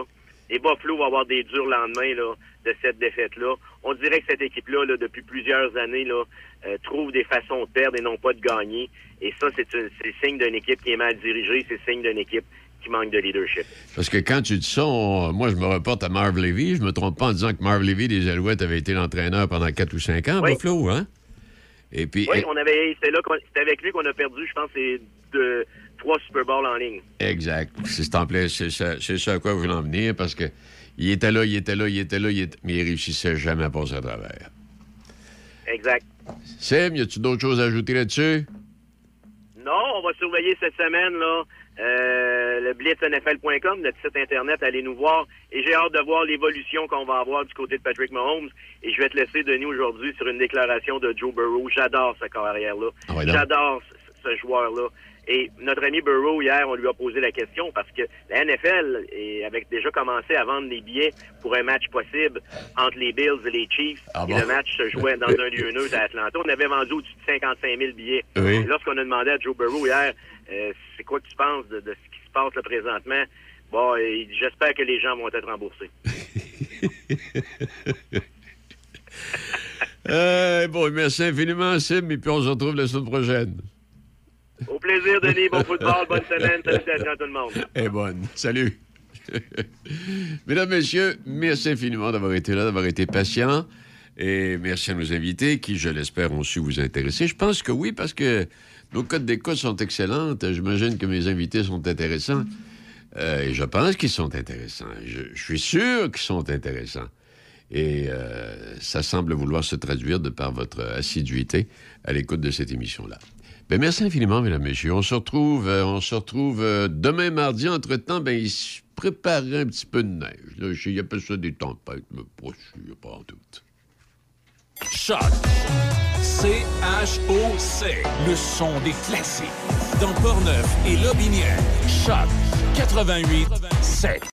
Et Buffalo va avoir des durs lendemains là, de cette défaite-là. On dirait que cette équipe-là, là, depuis plusieurs années, là, euh, trouve des façons de perdre et non pas de gagner. Et ça, c'est signe d'une équipe qui est mal dirigée, c'est signe d'une équipe qui manque de leadership. Parce que quand tu dis ça, on- moi, je me reporte à Marv Levy. Je me trompe pas en disant que Marv Levy des Alouettes avait été l'entraîneur pendant 4 ou 5 ans à Oui. Buffalo, hein? Et puis, Oui, on avait, c'est là c'est avec lui qu'on a perdu, je pense, c'est de trois Super Bowls en ligne. Exact. C'est en plein- c'est ça, ça à quoi vous voulez en venir, parce que il était là, il était là, il était là, il était- mais il réussissait jamais à passer à travers. Exact. Sim, y a-tu d'autres choses à ajouter là-dessus? Non, on va surveiller cette semaine là euh, le blitznfl.com, notre site internet, allez nous voir. Et j'ai hâte de voir l'évolution qu'on va avoir du côté de Patrick Mahomes. Et je vais te laisser, Denis, aujourd'hui sur une déclaration de Joe Burrow. J'adore sa carrière-là. Ah ouais. J'adore ce, ce joueur-là. Et notre ami Burrow, hier, on lui a posé la question parce que la NFL est- avait déjà commencé à vendre des billets pour un match possible entre les Bills et les Chiefs. Ah et le match se jouait dans un lieu neutre à Atlanta. On avait vendu au-dessus de 55 000 billets. Oui. Lorsqu'on a demandé à Joe Burrow hier, euh, c'est quoi que tu penses de, de ce qui se passe là présentement, bon, euh, il dit, j'espère que les gens vont être remboursés. Euh, bon, merci infiniment, Sim, et puis on se retrouve la semaine prochaine. Au plaisir, Denis. Bon football, bonne semaine. Salutations à tout le monde. Eh bonne. Salut. Mesdames, Messieurs, merci infiniment d'avoir été là, d'avoir été patient. Et merci à nos invités qui, je l'espère, ont su vous intéresser. Je pense que oui, parce que nos codes d'écoute sont excellentes. J'imagine que mes invités sont intéressants. Euh, et je pense qu'ils sont intéressants. Je, je suis sûr qu'ils sont intéressants. Et euh, ça semble vouloir se traduire de par votre assiduité à l'écoute de cette émission-là. Ben, merci infiniment, mesdames, messieurs. On se retrouve, euh, on se retrouve euh, demain mardi. Entre-temps, ben, il se un petit peu de neige. Là, je- il appelle ça des tempêtes, mais pas sûr, pas en doute. Choc. C-H-O-C. Le son des classiques. Dans Portneuf et Lobinière. Choc 88 7.